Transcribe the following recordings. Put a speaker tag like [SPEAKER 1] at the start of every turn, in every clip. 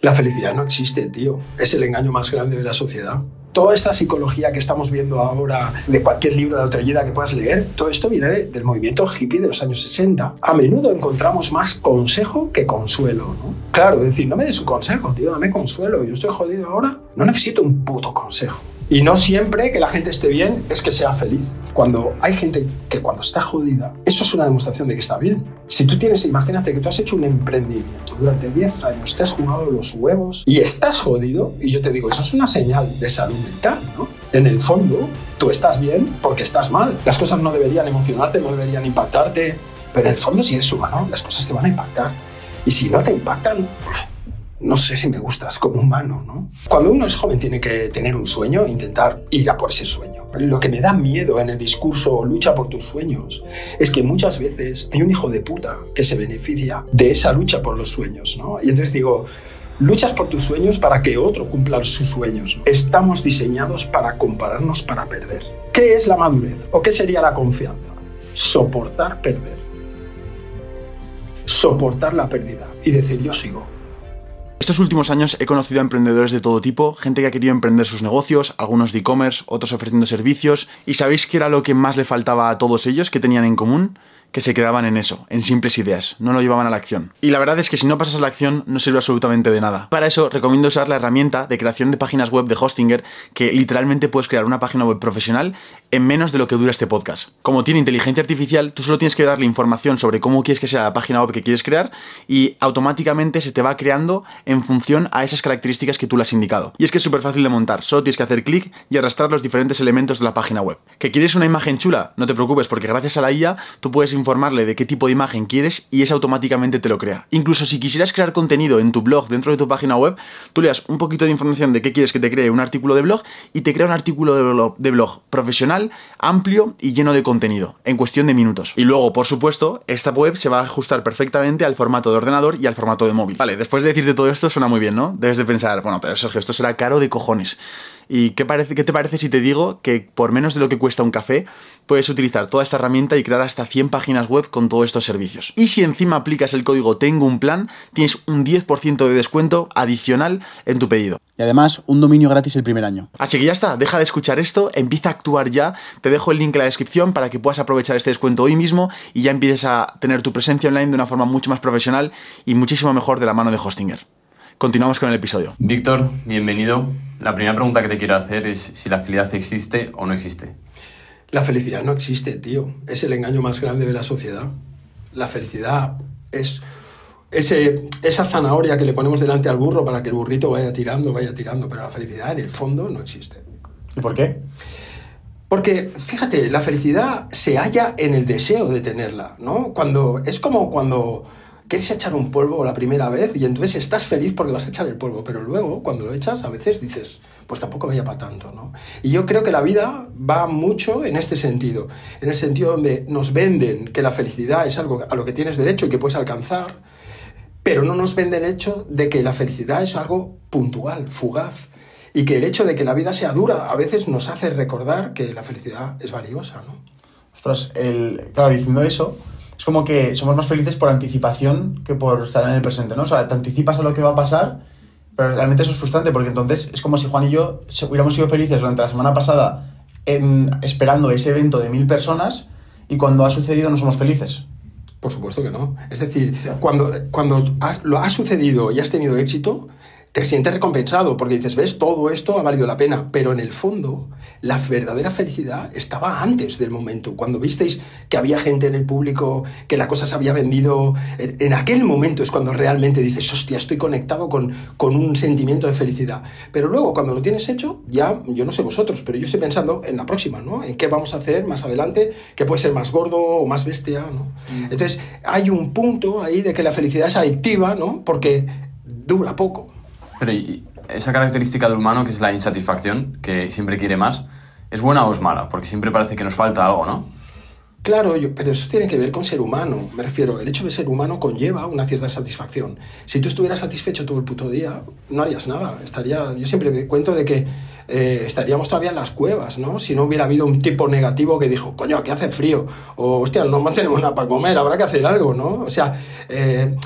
[SPEAKER 1] La felicidad no existe, tío. Es el engaño más grande de la sociedad. Toda esta psicología que estamos viendo ahora de cualquier libro de autoayuda que puedas leer, todo esto viene de- del movimiento hippie de los años 60. A menudo encontramos más consejo que consuelo, ¿no? Claro, decir, no me des un consejo, tío, dame consuelo. Yo estoy jodido ahora. No necesito un puto consejo. Y no siempre que la gente esté bien es que sea feliz. Cuando hay gente que cuando está jodida, eso es una demostración de que está bien. Si tú tienes, imagínate que tú has hecho un emprendimiento durante 10 años, te has jugado los huevos y estás jodido, y yo te digo, eso es una señal de salud mental, ¿no? En el fondo, tú estás bien porque estás mal. Las cosas no deberían emocionarte, no deberían impactarte, pero en el fondo, si eres humano, las cosas te van a impactar. Y si no te impactan, no sé si me gustas como humano, ¿no? Cuando uno es joven tiene que tener un sueño e intentar ir a por ese sueño. Lo que me da miedo en el discurso lucha por tus sueños es que muchas veces hay un hijo de puta que se beneficia de esa lucha por los sueños, ¿no? Y entonces digo, luchas por tus sueños para que otro cumpla sus sueños. Estamos diseñados para compararnos para perder. ¿Qué es la madurez? ¿O qué sería la confianza? Soportar perder. Soportar la pérdida y decir yo sigo.
[SPEAKER 2] Estos últimos años he conocido a emprendedores de todo tipo, gente que ha querido emprender sus negocios, algunos de e-commerce, otros ofreciendo servicios, y ¿sabéis qué era lo que más le faltaba a todos ellos que tenían en común? Que se quedaban en eso, en simples ideas, no lo llevaban a la acción. Y la verdad es que si no pasas a la acción no sirve absolutamente de nada. Para eso recomiendo usar la herramienta de creación de páginas web de Hostinger, que literalmente puedes crear una página web profesional en menos de lo que dura este podcast. Como tiene inteligencia artificial, tú solo tienes que darle información sobre cómo quieres que sea la página web que quieres crear y automáticamente se te va creando en función a esas características que tú le has indicado. Y es que es súper fácil de montar, solo tienes que hacer clic y arrastrar los diferentes elementos de la página web. ¿Que quieres una imagen chula? No te preocupes porque gracias a la IA tú puedes informarle de qué tipo de imagen quieres y ese automáticamente te lo crea. Incluso si quisieras crear contenido en tu blog dentro de tu página web, tú le das un poquito de información de qué quieres que te cree un artículo de blog y te crea un artículo de blog, de blog profesional, amplio y lleno de contenido, en cuestión de minutos. Y luego, por supuesto, esta web se va a ajustar perfectamente al formato de ordenador y al formato de móvil. Vale, después de decirte todo esto suena muy bien, ¿no? Debes de pensar, bueno, pero Sergio, esto será caro de cojones. ¿Y qué, parece, qué te parece si te digo que por menos de lo que cuesta un café, puedes utilizar toda esta herramienta y crear hasta 100 páginas web con todos estos servicios? Y si encima aplicas el código Tengo un plan, tienes un 10% de descuento adicional en tu pedido.
[SPEAKER 3] Y además, un dominio gratis el primer año.
[SPEAKER 2] Así que ya está, deja de escuchar esto, empieza a actuar ya. Te dejo el link en la descripción para que puedas aprovechar este descuento hoy mismo y ya empieces a tener tu presencia online de una forma mucho más profesional y muchísimo mejor de la mano de Hostinger. Continuamos con el episodio.
[SPEAKER 4] Víctor, bienvenido. La primera pregunta que te quiero hacer es si la felicidad existe o no existe.
[SPEAKER 1] La felicidad no existe, tío. Es el engaño más grande de la sociedad. La felicidad es ese, esa zanahoria que le ponemos delante al burro para que el burrito vaya tirando, vaya tirando, pero la felicidad en el fondo no existe.
[SPEAKER 3] ¿Y por qué?
[SPEAKER 1] Porque, fíjate, la felicidad se halla en el deseo de tenerla, ¿no? Cuando, es como cuando quieres echar un polvo la primera vez y entonces estás feliz porque vas a echar el polvo, pero luego, cuando lo echas, a veces dices, pues tampoco vaya para tanto, ¿no? Y yo creo que la vida va mucho en este sentido, en el sentido donde nos venden que la felicidad es algo a lo que tienes derecho y que puedes alcanzar, pero no nos venden el hecho de que la felicidad es algo puntual, fugaz, y que el hecho de que la vida sea dura a veces nos hace recordar que la felicidad es valiosa, ¿no?
[SPEAKER 3] Ostras, el, claro, diciendo eso, es como que somos más felices por anticipación que por estar en el presente, ¿no? O sea, te anticipas a lo que va a pasar, pero realmente eso es frustrante porque entonces es como si Juan y yo hubiéramos sido felices durante la semana pasada en, esperando ese evento de mil personas y cuando ha sucedido no somos felices.
[SPEAKER 1] Por supuesto que no. Es decir, cuando, cuando lo ha sucedido y has tenido éxito, te sientes recompensado porque dices, ves, todo esto ha valido la pena, pero en el fondo la verdadera felicidad estaba antes del momento, cuando visteis que había gente en el público, que la cosa se había vendido, en aquel momento es cuando realmente dices, hostia, estoy conectado con, con un sentimiento de felicidad. Pero luego, cuando lo tienes hecho, ya, yo no sé vosotros, pero yo estoy pensando en la próxima, ¿no? En qué vamos a hacer más adelante, que puede ser más gordo o más bestia, ¿no? Entonces, hay un punto ahí de que la felicidad es adictiva, ¿no? Porque dura poco.
[SPEAKER 4] Pero esa característica del humano que es la insatisfacción, que siempre quiere más, ¿es buena o es mala? Porque siempre parece que nos falta algo, ¿no?
[SPEAKER 1] Claro, yo- pero eso tiene que ver con ser humano. Me refiero, el hecho de ser humano conlleva una cierta satisfacción. Si tú estuvieras satisfecho todo el puto día, no harías nada. Estaría, yo siempre me cuento de que eh, estaríamos todavía en las cuevas, ¿no? Si no hubiera habido un tipo negativo que dijo, coño, aquí hace frío. O, hostia, no mantenemos nada para comer, habrá que hacer algo, ¿no? O sea, eh,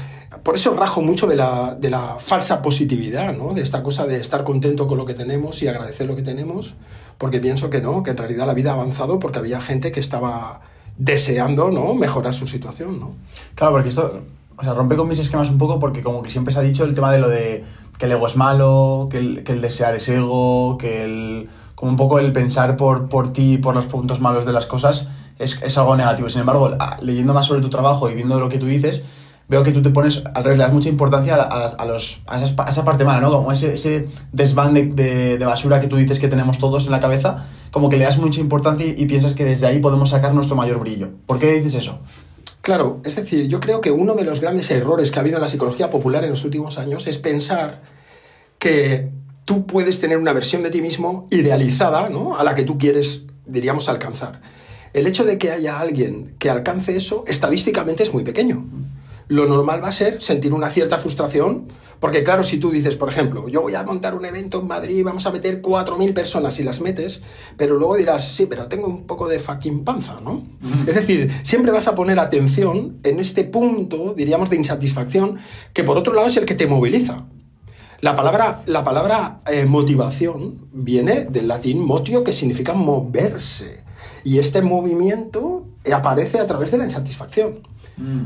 [SPEAKER 1] por eso rajo mucho de la, de la falsa positividad, ¿no? De esta cosa de estar contento con lo que tenemos y agradecer lo que tenemos, porque pienso que no, que en realidad la vida ha avanzado porque había gente que estaba deseando, ¿no? Mejorar su situación, ¿no?
[SPEAKER 2] Claro, porque esto, o sea, rompe con mis esquemas un poco porque como que siempre se ha dicho el tema de lo de que el ego es malo, que el, que el desear es ego, que el, como un poco el pensar por, por ti, por los puntos malos de las cosas, es, es algo negativo. Sin embargo, leyendo más sobre tu trabajo y viendo lo que tú dices, veo que tú te pones, al revés, le das mucha importancia a, a- a los, a, esas a esa parte mala, ¿no? Como ese, ese desván de, de- de basura que tú dices que tenemos todos en la cabeza, como que le das mucha importancia y, y piensas que desde ahí podemos sacar nuestro mayor brillo. ¿Por qué dices eso?
[SPEAKER 1] Claro, es decir, yo creo que uno de los grandes errores que ha habido en la psicología popular en los últimos años es pensar que tú puedes tener una versión de ti mismo idealizada, ¿no? A la que tú quieres, diríamos, alcanzar. El hecho de que haya alguien que alcance eso, estadísticamente es muy pequeño. Lo normal va a ser sentir una cierta frustración, porque claro, si tú dices, por ejemplo, yo voy a montar un evento en Madrid, vamos a meter 4.000 personas y las metes, pero luego dirás, sí, pero tengo un poco de fucking panza, ¿no? Es decir, siempre vas a poner atención en este punto, diríamos, de insatisfacción, que por otro lado es el que te moviliza. La palabra, la palabra eh, motivación viene del latín motio, que significa moverse. Y este movimiento aparece a través de la insatisfacción.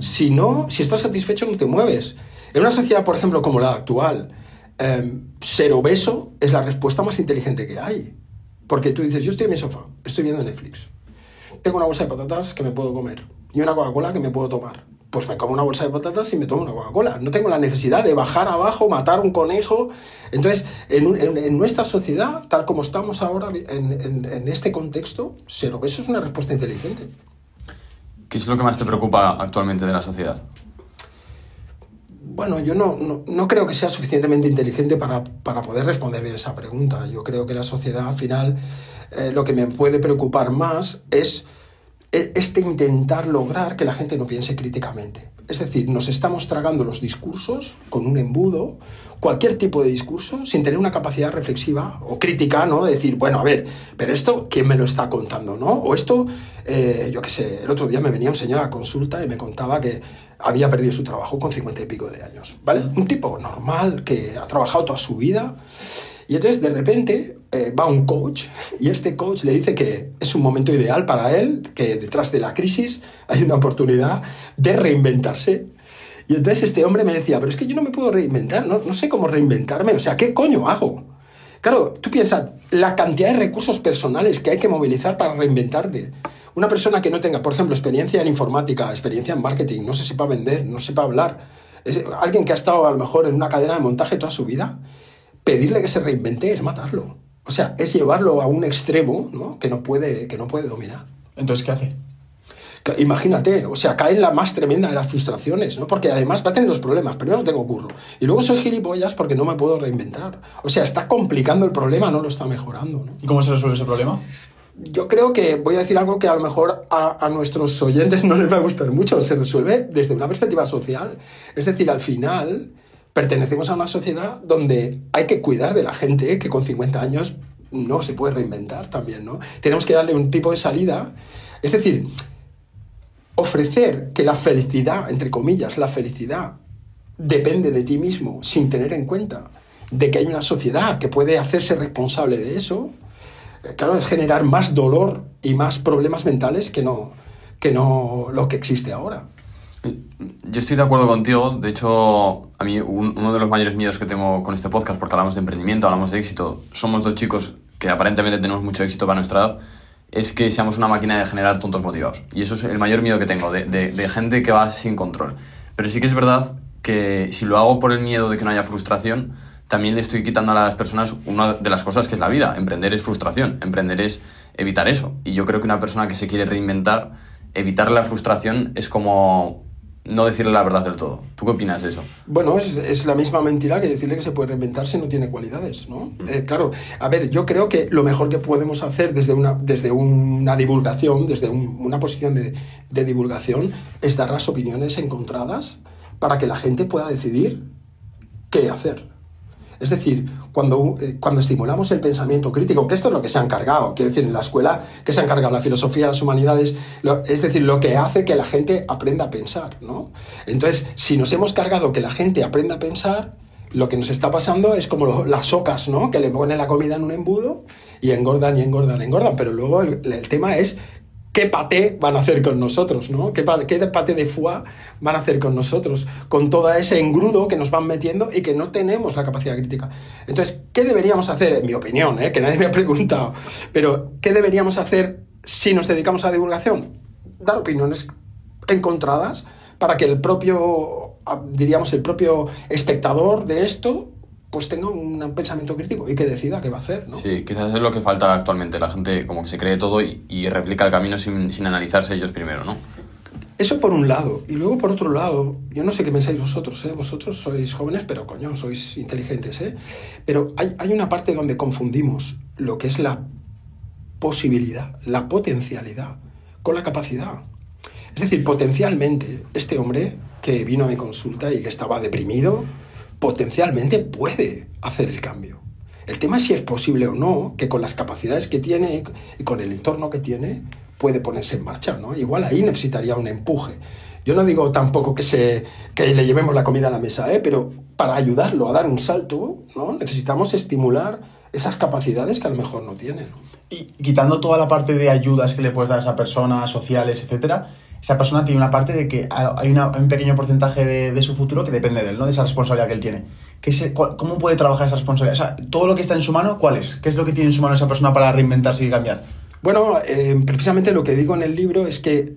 [SPEAKER 1] Si no, si estás satisfecho, no te mueves. En una sociedad, por ejemplo, como la actual, eh, ser obeso es la respuesta más inteligente que hay. Porque tú dices, yo estoy en mi sofá, estoy viendo Netflix. Tengo una bolsa de patatas que me puedo comer y una Coca-Cola que me puedo tomar. Pues me como una bolsa de patatas y me tomo una Coca-Cola. No tengo la necesidad de bajar abajo, matar un conejo. Entonces, en, nuestra sociedad, tal como estamos ahora, en este contexto, ser obeso es una respuesta inteligente.
[SPEAKER 4] ¿Qué es lo que más te preocupa actualmente de la sociedad?
[SPEAKER 1] Bueno, yo no, no, creo que sea suficientemente inteligente para, para poder responder bien esa pregunta. Yo creo que la sociedad, al final, eh, lo que me puede preocupar más es este intentar lograr que la gente no piense críticamente. Es decir, nos estamos tragando los discursos con un embudo, cualquier tipo de discurso, sin tener una capacidad reflexiva o crítica, ¿no? De decir, bueno, a ver, pero esto, ¿quién me lo está contando, no? O esto, eh, yo qué sé, el otro día me venía un señor a la consulta y me contaba que había perdido su trabajo con cincuenta y pico de años, ¿vale? Un tipo normal que ha trabajado toda su vida. Y entonces de repente eh, va un coach y este coach le dice que es un momento ideal para él, que detrás de la crisis hay una oportunidad de reinventarse. Y entonces este hombre me decía, pero es que yo no me puedo reinventar, no, no sé cómo reinventarme, o sea, ¿qué coño hago? Claro, tú piensas la cantidad de recursos personales que hay que movilizar para reinventarte. Una persona que no tenga, por ejemplo, experiencia en informática, experiencia en marketing, no se sepa vender, no sepa hablar, alguien que ha estado a lo mejor en una cadena de montaje toda su vida, pedirle que se reinvente es matarlo. O sea, es llevarlo a un extremo ¿no? que, no puede, que no puede dominar.
[SPEAKER 2] Entonces, ¿qué hace?
[SPEAKER 1] Imagínate, o sea, cae en la más tremenda de las frustraciones, ¿no? Porque además va a tener los problemas. Primero no tengo curro. Y luego soy gilipollas porque no me puedo reinventar. O sea, está complicando el problema, no lo está mejorando, ¿no?
[SPEAKER 2] ¿Y cómo se resuelve ese problema?
[SPEAKER 1] Yo creo que voy a decir algo que a lo mejor a, a nuestros oyentes no les va a gustar mucho. Se resuelve desde una perspectiva social. Es decir, al final pertenecemos a una sociedad donde hay que cuidar de la gente que con 50 años no se puede reinventar también, ¿no? Tenemos que darle un tipo de salida. Es decir, ofrecer que la felicidad, entre comillas, la felicidad depende de ti mismo sin tener en cuenta de que hay una sociedad que puede hacerse responsable de eso, eh, claro, es generar más dolor y más problemas mentales que no, que no lo que existe ahora.
[SPEAKER 4] Yo estoy de acuerdo contigo. De hecho, a mí un- uno de los mayores miedos que tengo con este podcast, porque hablamos de emprendimiento, hablamos de éxito, somos dos chicos que aparentemente tenemos mucho éxito para nuestra edad, es que seamos una máquina de generar tontos motivados. Y eso es el mayor miedo que tengo, de, de- de gente que va sin control. Pero sí que es verdad que si lo hago por el miedo de que no haya frustración, también le estoy quitando a las personas una de las cosas que es la vida. Emprender es frustración, emprender es evitar eso. Y yo creo que una persona que se quiere reinventar, evitar la frustración es como no decirle la verdad del todo. ¿Tú qué opinas de eso?
[SPEAKER 1] Bueno, es, es la misma mentira que decirle que se puede reinventar si no tiene cualidades, ¿no? Eh, claro, a ver, yo creo que lo mejor que podemos hacer desde una, desde una divulgación, desde un- una posición de, de divulgación, es dar las opiniones encontradas para que la gente pueda decidir qué hacer. Es decir, cuando, eh, cuando estimulamos el pensamiento crítico, que esto es lo que se ha encargado, quiero decir, en la escuela, que se ha encargado la filosofía, las humanidades, es decir, lo que hace que la gente aprenda a pensar, ¿no? Entonces, si nos hemos cargado que la gente aprenda a pensar, lo que nos está pasando es como las ocas, ¿no? Que le ponen la comida en un embudo y engordan y engordan, engordan, pero luego el tema es qué paté van a hacer con nosotros, ¿no? ¿Qué, pa- qué paté de foie van a hacer con nosotros? Con todo ese engrudo que nos van metiendo y que no tenemos la capacidad crítica. Entonces, ¿qué deberíamos hacer? En mi opinión, ¿eh? que nadie me ha preguntado, pero ¿qué deberíamos hacer si nos dedicamos a divulgación? Dar opiniones encontradas para que el propio, ah, diríamos, el propio espectador de esto pues tenga un pensamiento crítico y que decida qué va a hacer, ¿no?
[SPEAKER 4] Sí, quizás es lo que falta actualmente. La gente como que se cree todo y, y replica el camino sin, sin analizarse ellos primero, ¿no?
[SPEAKER 1] Eso por un lado. Y luego por otro lado, yo no sé qué pensáis vosotros, ¿eh? Vosotros sois jóvenes, pero coño, sois inteligentes, ¿eh? Pero hay, hay una parte donde confundimos lo que es la posibilidad, la potencialidad, con la capacidad. Es decir, potencialmente, este hombre que vino a mi consulta y que estaba deprimido, potencialmente puede hacer el cambio. El tema es si es posible o no, que con las capacidades que tiene y con el entorno que tiene, puede ponerse en marcha, ¿no? Igual ahí necesitaría un empuje. Yo no digo tampoco que, se, que le llevemos la comida a la mesa, ¿eh? pero para ayudarlo a dar un salto, ¿no? necesitamos estimular esas capacidades que a lo mejor no tiene.
[SPEAKER 2] Y quitando toda la parte de ayudas que le puedes dar a esa persona, sociales, etcétera, esa persona tiene una parte de que hay, un pequeño porcentaje de, su futuro que depende de él, ¿no? De esa responsabilidad que él tiene. ¿Qué se- cuál- ¿Cómo puede trabajar esa responsabilidad? O sea, todo lo que está en su mano, ¿cuál es? ¿Qué es lo que tiene en su mano esa persona para reinventarse y cambiar?
[SPEAKER 1] Bueno, eh, precisamente lo que digo en el libro es que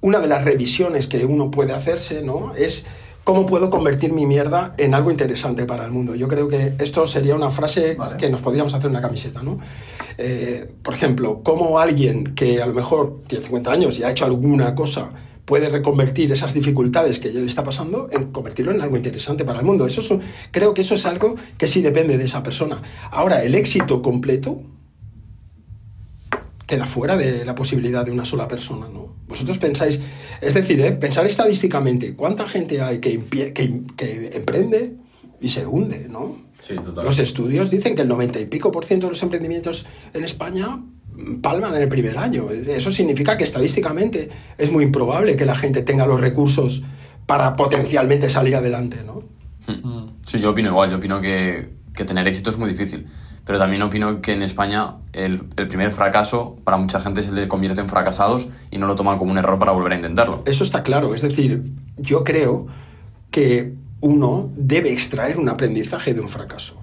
[SPEAKER 1] una de las revisiones que uno puede hacerse, ¿no? Es cómo puedo convertir mi mierda en algo interesante para el mundo. Yo creo que esto sería una frase
[SPEAKER 2] Vale.
[SPEAKER 1] que nos podríamos hacer en una camiseta, ¿no? Eh, por ejemplo, cómo alguien que a lo mejor tiene 50 años y ha hecho alguna cosa puede reconvertir esas dificultades que le está pasando en convertirlo en algo interesante para el mundo. Eso es un- creo que eso es algo que sí depende de esa persona. Ahora, el éxito completo queda fuera de la posibilidad de una sola persona, ¿no? Vosotros pensáis, es decir, ¿eh? pensar estadísticamente, ¿cuánta gente hay que, empie- que, que emprende y se hunde, ¿no?
[SPEAKER 4] Sí.
[SPEAKER 1] Los estudios dicen que el 90 y pico por ciento de los emprendimientos en España palman en el primer año. Eso significa que estadísticamente es muy improbable que la gente tenga los recursos para potencialmente salir adelante, ¿no?
[SPEAKER 4] Sí, yo opino igual. Yo opino que, que tener éxito es muy difícil. Pero también opino que en España el, primer fracaso para mucha gente se le convierte en fracasados y no lo toman como un error para volver a intentarlo.
[SPEAKER 1] Eso está claro. Es decir, yo creo que uno debe extraer un aprendizaje de un fracaso.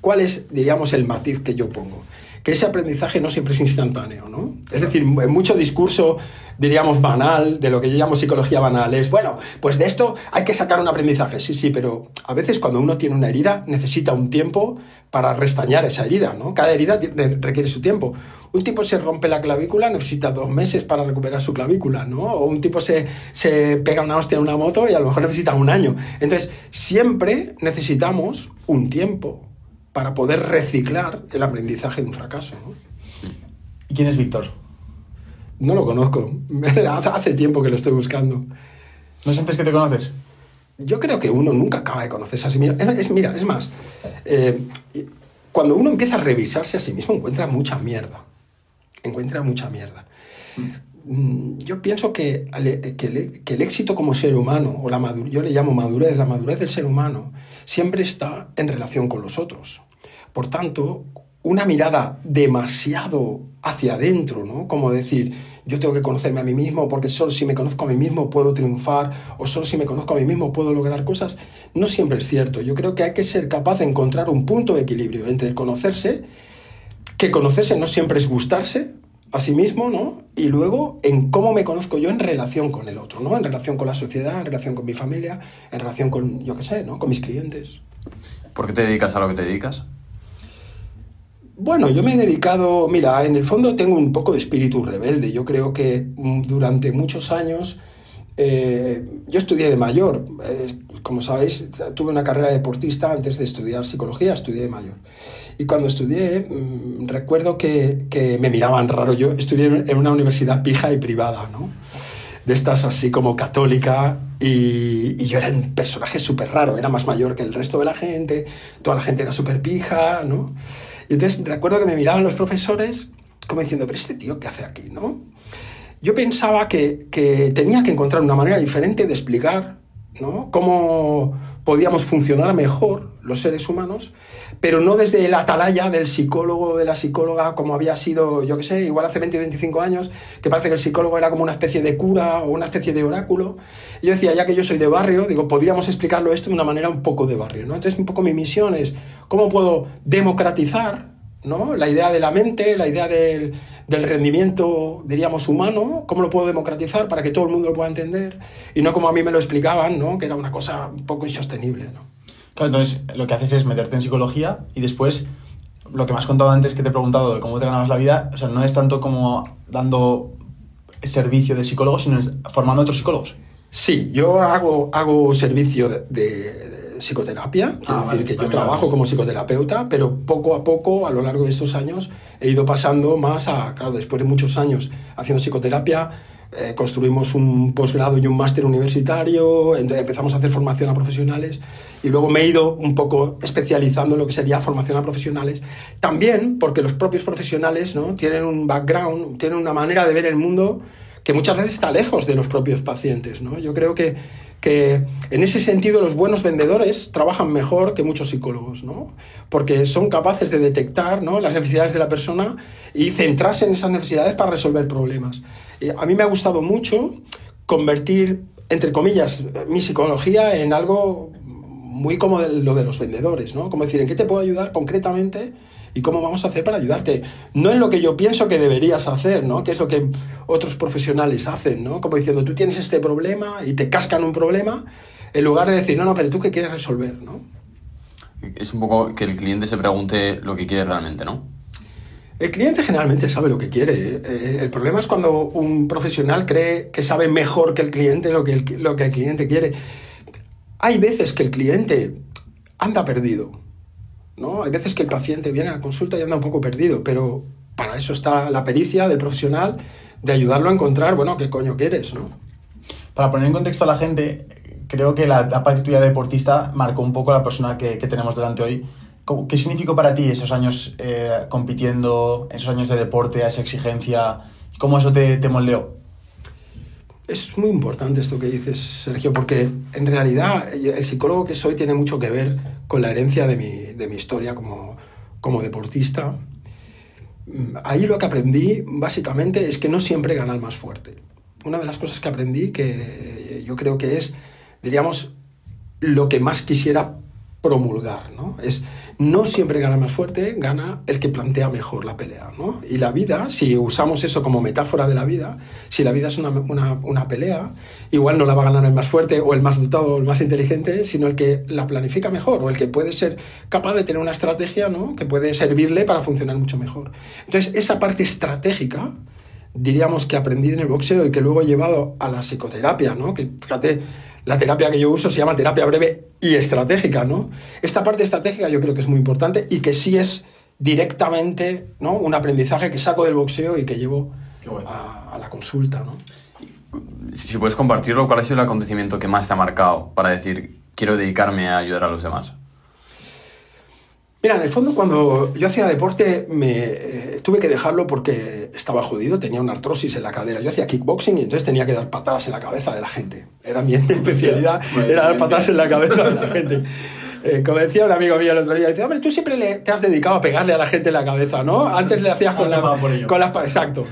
[SPEAKER 1] ¿Cuál es, diríamos, el matiz que yo pongo? Que ese aprendizaje no siempre es instantáneo, ¿no? Es decir, mucho discurso, diríamos, banal, de lo que yo llamo psicología banal, es, bueno, pues de esto hay que sacar un aprendizaje, sí, sí, pero a veces cuando uno tiene una herida necesita un tiempo para restañar esa herida, ¿no? Cada herida requiere su tiempo. Un tipo se rompe la clavícula, necesita dos meses para recuperar su clavícula, ¿no? O un tipo se, se pega una hostia en una moto y a lo mejor necesita un año. Entonces, siempre necesitamos un tiempo para poder reciclar el aprendizaje de un fracaso, ¿no?
[SPEAKER 2] ¿Y quién es Víctor?
[SPEAKER 1] No lo conozco. Hace- tiempo que lo estoy buscando.
[SPEAKER 2] ¿No sientes que te conoces?
[SPEAKER 1] Yo creo que uno nunca acaba de conocerse a sí mismo. Es- mira, es más, eh, cuando uno empieza a revisarse a sí mismo, encuentra mucha mierda. Encuentra mucha mierda. Mm, Yo pienso que, el éxito como ser humano, o la madurez, yo le llamo madurez, la madurez del ser humano, siempre está en relación con los otros. Por tanto, una mirada demasiado hacia adentro, ¿no? Como decir, yo tengo que conocerme a mí mismo porque solo si me conozco a mí mismo puedo triunfar o solo si me conozco a mí mismo puedo lograr cosas, no siempre es cierto. Yo creo que hay que ser capaz de encontrar un punto de equilibrio entre el conocerse, que conocerse no siempre es gustarse a sí mismo, ¿no? Y luego en cómo me conozco yo en relación con el otro, ¿no? En relación con la sociedad, en relación con mi familia, en relación con, yo qué sé, ¿no? Con mis clientes.
[SPEAKER 4] ¿Por qué te dedicas a lo que te dedicas?
[SPEAKER 1] Bueno, yo me he dedicado, mira, en el fondo tengo un poco de espíritu rebelde. Yo creo que mm, durante muchos años, eh, yo estudié de mayor. Eh, como sabéis, tuve una carrera deportista antes de estudiar psicología, estudié de mayor. Y cuando estudié, mm, recuerdo que, que me miraban raro. Yo estudié en una universidad pija y privada, ¿no? de estas así como católica y, y yo era un personaje súper raro, era más mayor que el resto de la gente, toda la gente era súper pija, ¿no? Y entonces recuerdo que me miraban los profesores como diciendo, pero este tío, ¿qué hace aquí, no? Yo pensaba que, que tenía que encontrar una manera diferente de explicar ¿no? cómo podíamos funcionar mejor los seres humanos, pero no desde la atalaya del psicólogo de la psicóloga como había sido, yo qué sé, igual hace 20 o 25 años, que parece que el psicólogo era como una especie de cura o una especie de oráculo. Yo decía, ya que yo soy de barrio, digo, podríamos explicarlo esto de una manera un poco de barrio. ¿no? Entonces, un poco mi misión es cómo puedo democratizar ¿no? la idea de la mente, la idea del, del rendimiento, diríamos, humano, cómo lo puedo democratizar para que todo el mundo lo pueda entender y no como a mí me lo explicaban, ¿no? que era una cosa un poco insostenible. ¿no?
[SPEAKER 2] Claro, entonces lo que haces es meterte en psicología y después lo que me has contado antes que te he preguntado de cómo te ganabas la vida, o sea, no es tanto como dando servicio de psicólogo, sino formando a otros psicólogos.
[SPEAKER 1] Sí, yo hago, hago servicio de, de psicoterapia, quiero
[SPEAKER 2] Ah,
[SPEAKER 1] decir
[SPEAKER 2] vale,
[SPEAKER 1] que yo trabajo como psicoterapeuta, pero poco a poco, a lo largo de estos años, he ido pasando más a, claro, después de muchos años haciendo psicoterapia, eh, construimos un posgrado y un máster universitario, empezamos a hacer formación a profesionales y luego me he ido un poco especializando en lo que sería formación a profesionales. También porque los propios profesionales ¿no? tienen un background, tienen una manera de ver el mundo que muchas veces está lejos de los propios pacientes. ¿no? Yo creo que, que en ese sentido los buenos vendedores trabajan mejor que muchos psicólogos, ¿no? porque son capaces de detectar ¿no? las necesidades de la persona y centrarse en esas necesidades para resolver problemas. Eh, a mí me ha gustado mucho convertir, entre comillas, mi psicología en algo muy como lo de los vendedores, ¿no? Como decir, ¿en qué te puedo ayudar concretamente y cómo vamos a hacer para ayudarte? No en lo que yo pienso que deberías hacer, ¿no? Que es lo que otros profesionales hacen, ¿no? Como diciendo, tú tienes este problema y te cascan un problema, en lugar de decir, no, no, pero tú qué quieres resolver, ¿no?
[SPEAKER 4] Es un poco que el cliente se pregunte lo que quiere realmente, ¿no?
[SPEAKER 1] El cliente generalmente sabe lo que quiere. Eh, El problema es cuando un profesional cree que sabe mejor que el cliente lo que el, lo que el cliente quiere. Hay veces que el cliente anda perdido, ¿no? Hay veces que el paciente viene a la consulta y anda un poco perdido, pero para eso está la pericia del profesional de ayudarlo a encontrar, bueno, qué coño quieres, ¿no?
[SPEAKER 2] Para poner en contexto a la gente, creo que la etapa tuya de deportista marcó un poco la persona que, que tenemos delante hoy. ¿Cómo- ¿Qué significó para ti esos años eh, compitiendo, esos años de deporte, esa exigencia? ¿Cómo eso te, te moldeó?
[SPEAKER 1] Es muy importante esto que dices, Sergio, porque en realidad el psicólogo que soy tiene mucho que ver con la herencia de mi, de mi historia como, como deportista. Mm, Ahí lo que aprendí básicamente es que no siempre gana el más fuerte. Una de las cosas que aprendí que yo creo que es, diríamos, lo que más quisiera promulgar, ¿no? Es no siempre gana más fuerte, gana el que plantea mejor la pelea, ¿no? Y la vida, si usamos eso como metáfora de la vida, si la vida es una, una, una pelea, igual no la va a ganar el más fuerte o el más dotado o el más inteligente, sino el que la planifica mejor o el que puede ser capaz de tener una estrategia, ¿no? Que puede servirle para funcionar mucho mejor. Entonces, esa parte estratégica, diríamos que aprendí en el boxeo y que luego he llevado a la psicoterapia, ¿no? Que fíjate, la terapia que yo uso se llama terapia breve y estratégica, ¿no? Esta parte estratégica yo creo que es muy importante y que sí es directamente, ¿no? Un aprendizaje que saco del boxeo y que llevo
[SPEAKER 4] Qué bueno.
[SPEAKER 1] a, a la consulta, ¿no?
[SPEAKER 4] Si, si puedes compartirlo, ¿cuál ha sido el acontecimiento que más te ha marcado para decir, quiero dedicarme a ayudar a los demás?
[SPEAKER 1] Mira, en el fondo cuando yo hacía deporte me eh, tuve que dejarlo porque estaba jodido, tenía una artrosis en la cadera. Yo hacía kickboxing y entonces tenía que dar patadas en la cabeza de la gente. Era mi especialidad,
[SPEAKER 4] Bueno,
[SPEAKER 1] era dar patadas en la cabeza de la gente. Eh, como decía un amigo mío el otro día, dice, hombre, tú siempre le- te has dedicado a pegarle a la gente en la cabeza, ¿no? Antes le hacías con, la, con las... Exacto.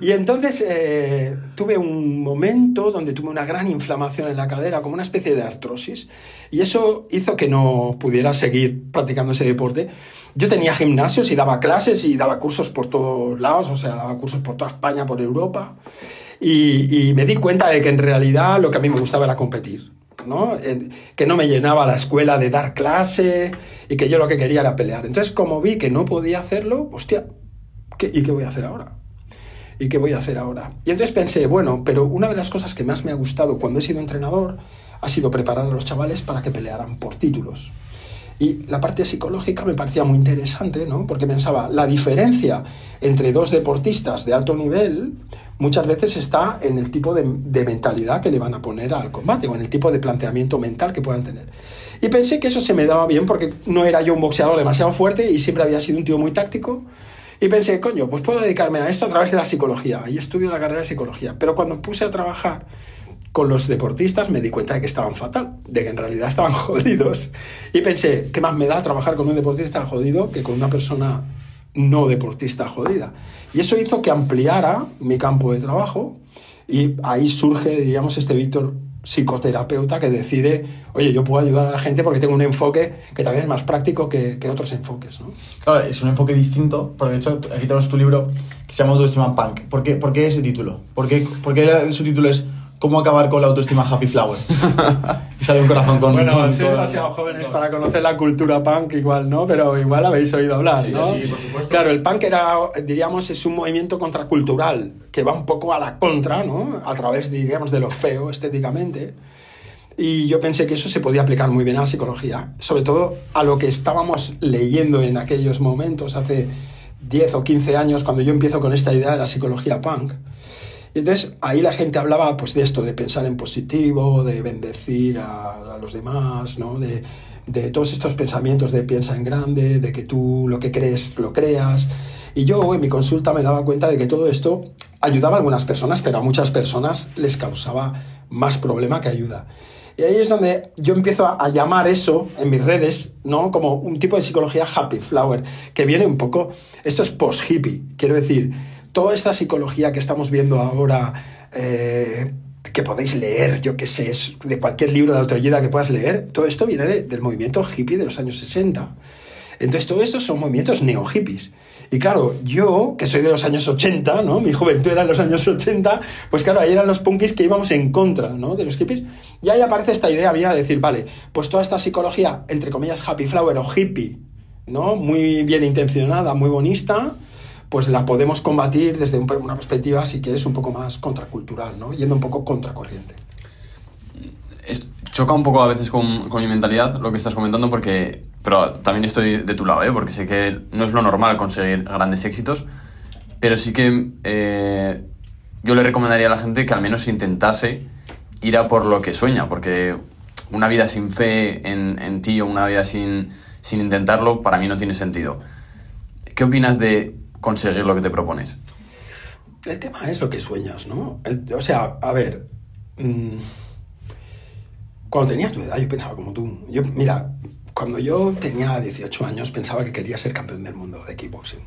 [SPEAKER 1] Y entonces eh, tuve un momento donde tuve una gran inflamación en la cadera, como una especie de artrosis, y eso hizo que no pudiera seguir practicando ese deporte. Yo tenía gimnasios y daba clases y daba cursos por todos lados, o sea, daba cursos por toda España, por Europa, y, y me di cuenta de que en realidad lo que a mí me gustaba era competir. ¿No? Que no me llenaba la escuela de dar clase y que yo lo que quería era pelear. Entonces, como vi que no podía hacerlo, hostia, ¿qué- ¿y qué voy a hacer ahora? ¿Y qué voy a hacer ahora? Y entonces pensé, bueno, pero una de las cosas que más me ha gustado cuando he sido entrenador ha sido preparar a los chavales para que pelearan por títulos. Y la parte psicológica me parecía muy interesante, ¿no? Porque pensaba, la diferencia entre dos deportistas de alto nivel muchas veces está en el tipo de, mentalidad que le van a poner al combate o en el tipo de planteamiento mental que puedan tener. Y pensé que eso se me daba bien porque no era yo un boxeador demasiado fuerte y siempre había sido un tío muy táctico. Y pensé, coño, pues puedo dedicarme a esto a través de la psicología. Y estudio la carrera de psicología. Pero cuando puse a trabajar con los deportistas me di cuenta de que estaban fatal, de que en realidad estaban jodidos. Y pensé, ¿qué más me da trabajar con un deportista jodido que con una persona no deportista jodida? Y eso hizo que ampliara mi campo de trabajo y ahí surge, diríamos, este Víctor psicoterapeuta que decide, oye, yo puedo ayudar a la gente porque tengo un enfoque que también es más práctico que, que otros enfoques. ¿no?
[SPEAKER 2] Claro, es un enfoque distinto, pero de hecho aquí tenemos tu libro que se llama Autoestima Punk. ¿Por qué, ¿Por qué ese título? ¿Por qué, por qué es ¿Cómo acabar con la autoestima Happy Flower? y sale un corazón con...
[SPEAKER 1] Bueno,
[SPEAKER 2] con,
[SPEAKER 1] sois demasiado jóvenes para conocer la cultura punk igual, ¿no? Pero igual habéis oído hablar,
[SPEAKER 2] Sí,
[SPEAKER 1] ¿no?
[SPEAKER 2] sí, por supuesto.
[SPEAKER 1] Claro, el punk era, diríamos, es un movimiento contracultural que va un poco a la contra, ¿no? A través, diríamos, de lo feo estéticamente. Y yo pensé que eso se podía aplicar muy bien a la psicología, sobre todo a lo que estábamos leyendo en aquellos momentos, hace 10 o 15 años, cuando yo empiezo con esta idea de la psicología punk. Y entonces ahí la gente hablaba pues de esto, de pensar en positivo, de bendecir a, los demás, ¿no? De, de todos estos pensamientos de piensa en grande, de que tú lo que crees lo creas. Y yo en mi consulta me daba cuenta de que todo esto ayudaba a algunas personas, pero a muchas personas les causaba más problema que ayuda. Y ahí es donde yo empiezo a, a llamar eso en mis redes, ¿no? Como un tipo de psicología happy flower, que viene un poco, esto es post-hippie, quiero decir, toda esta psicología que estamos viendo ahora, eh, que podéis leer, yo qué sé, de cualquier libro de autoayuda que puedas leer, todo esto viene de- del movimiento hippie de los años 60. Entonces, todo esto son movimientos neo-hippies. Y claro, yo, que soy de los años 80, ¿no? Mi juventud era en los años 80, pues claro, ahí eran los punkis que íbamos en contra, ¿no? De los hippies. Y ahí aparece esta idea mía de decir, vale, pues toda esta psicología, entre comillas, happy flower o hippie, ¿no? Muy bien intencionada, muy bonista, pues la podemos combatir desde un- una perspectiva, si quieres, un poco más contracultural, ¿no? Yendo un poco contracorriente.
[SPEAKER 4] es- choca un poco a veces con, con mi mentalidad lo que estás comentando porque pero también estoy de tu lado ¿eh? porque sé que no es lo normal conseguir grandes éxitos pero sí que eh, yo le recomendaría a la gente que al menos intentase ir a por lo que sueña porque una vida sin fe en, en ti o una vida sin, sin intentarlo para mí no tiene sentido ¿qué opinas de conseguir lo que te propones?
[SPEAKER 1] El tema es lo que sueñas, ¿no? El- o sea, a ver, mm, cuando tenía tu edad yo pensaba como tú. Yo, mira, cuando yo tenía 18 años pensaba que quería ser campeón del mundo de kickboxing.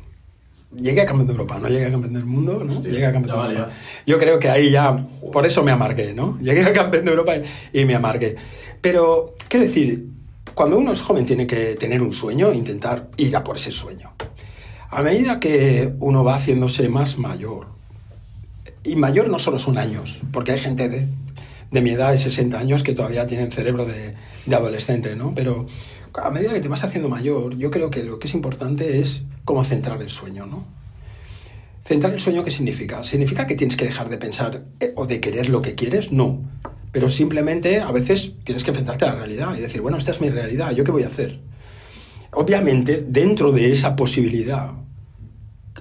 [SPEAKER 1] Llegué a campeón de Europa, no llegué a campeón del mundo, ¿no?
[SPEAKER 2] Hostia,
[SPEAKER 1] llegué a campeón de Europa. Yo creo que ahí ya, por eso me amargué, ¿no? Llegué a campeón de Europa y, y me amargué. Pero, quiero decir, cuando uno es joven tiene que tener un sueño e intentar ir a por ese sueño. A medida que uno va haciéndose más mayor, y mayor no solo son años, porque hay gente de, mi edad de 60 años que todavía tienen cerebro de, de adolescente, ¿no? Pero a medida que te vas haciendo mayor, yo creo que lo que es importante es cómo centrar el sueño, ¿no? Centrar el sueño, ¿qué significa? ¿Significa que tienes que dejar de pensar eh, o de querer lo que quieres? No. Pero simplemente a veces tienes que enfrentarte a la realidad y decir, bueno, esta es mi realidad, ¿yo qué voy a hacer? Obviamente, dentro de esa posibilidad,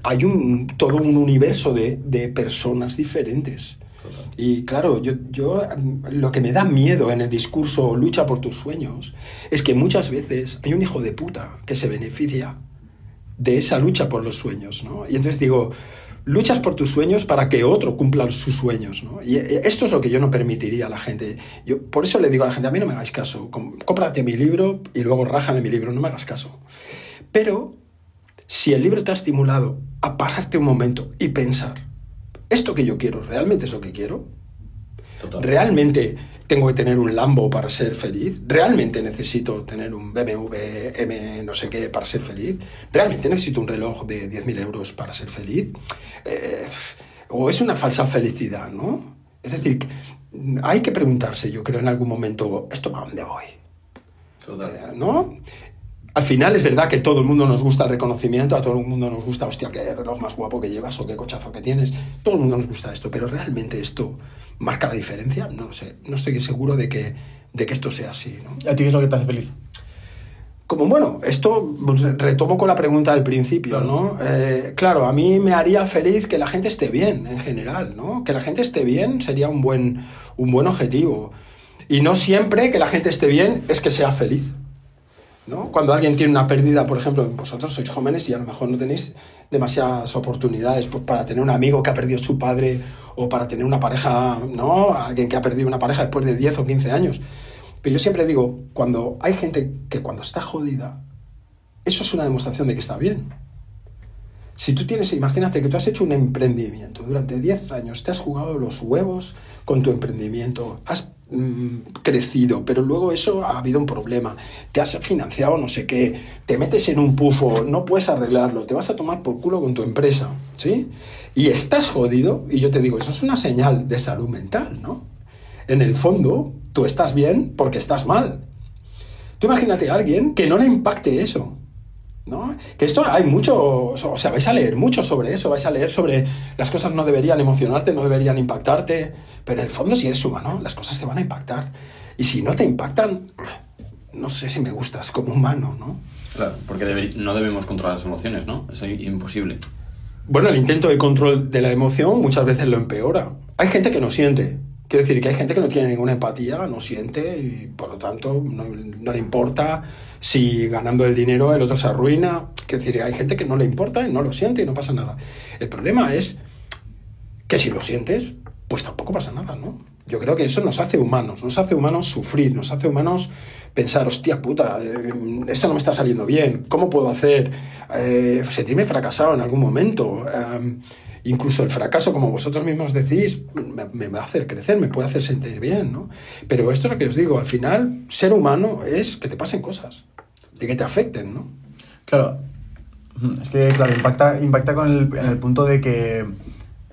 [SPEAKER 1] hay un, todo un universo de, de personas diferentes. Y claro, yo, yo lo que me da miedo en el discurso lucha por tus sueños es que muchas veces hay un hijo de puta que se beneficia de esa lucha por los sueños, ¿no? Y entonces digo, luchas por tus sueños para que otro cumpla sus sueños, ¿no? Y eh, esto es lo que yo no permitiría a la gente. Yo por eso le digo a la gente, a mí no me hagáis caso, cómprate mi libro y luego raja de mi libro, no me hagas caso. Pero si el libro te ha estimulado a pararte un momento y pensar, ¿esto que yo quiero realmente es lo que quiero? ¿Realmente tengo que tener un Lambo para ser feliz? ¿Realmente necesito tener un BMW M no sé qué para ser feliz? ¿Realmente necesito un reloj de 10.000 euros para ser feliz? Eh, ¿O es una falsa felicidad, no? Es decir, hay que preguntarse, yo creo, en algún momento, ¿esto para dónde voy? Eh, ¿No? Al final es verdad que todo el mundo nos gusta el reconocimiento, a todo el mundo nos gusta, hostia, qué reloj más guapo que llevas o qué cochazo que tienes. Todo el mundo nos gusta esto, pero ¿realmente esto marca la diferencia? No lo sé. No estoy seguro de que, de que esto sea así. ¿no?
[SPEAKER 2] ¿A ti qué es lo que te hace feliz?
[SPEAKER 1] como bueno, esto retomo con la pregunta del principio, ¿no? Eh, claro, a mí me haría feliz que la gente esté bien en general, ¿no? Que la gente esté bien sería un buen, un buen objetivo. Y no siempre que la gente esté bien es que sea feliz. ¿No? Cuando alguien tiene una pérdida, por ejemplo, vosotros sois jóvenes y a lo mejor no tenéis demasiadas oportunidades pues, para tener un amigo que ha perdido su padre o para tener una pareja, ¿no? Alguien que ha perdido una pareja después de 10 o 15 años. Pero yo siempre digo, cuando hay gente que cuando está jodida, eso es una demostración de que está bien. Si tú tienes, imagínate que tú has hecho un emprendimiento durante 10 años, te has jugado los huevos con tu emprendimiento, has mm, crecido, pero luego eso ha habido un problema, te has financiado no sé qué, te metes en un pufo, no puedes arreglarlo, te vas a tomar por culo con tu empresa, ¿sí? Y estás jodido, y yo te digo, eso es una señal de salud mental, ¿no? En el fondo, tú estás bien porque estás mal. Tú imagínate a alguien que no le impacte eso. ¿No? Que esto hay mucho, o sea, vais a leer mucho sobre eso, vais a leer sobre las cosas no deberían emocionarte, no deberían impactarte, pero en el fondo si eres humano, las cosas te van a impactar. Y si no te impactan, no sé si me gustas como humano, ¿no?
[SPEAKER 4] Claro, porque no debemos controlar las emociones, ¿no? Es imposible.
[SPEAKER 1] Bueno, el intento de control de la emoción muchas veces lo empeora. Hay gente que no siente, Quiero decir que hay gente que no tiene ninguna empatía, no siente y por lo tanto no, le importa si ganando el dinero el otro se arruina. Quiero decir, hay gente que no le importa no lo siente y no pasa nada. El problema es que si lo sientes, pues tampoco pasa nada, ¿no? Yo creo que eso nos hace humanos, nos hace humanos sufrir, nos hace humanos pensar, hostia puta, eh, esto no me está saliendo bien, ¿cómo puedo hacer? Eh, sentirme fracasado en algún momento. Incluso el fracaso, como vosotros mismos decís, me, va a hacer crecer, me puede hacer sentir bien, ¿no? Pero esto es lo que os digo, al final, ser humano es que te pasen cosas y que te afecten, ¿no?
[SPEAKER 2] Claro, es que, claro, impacta, impacta con el, en el punto de que,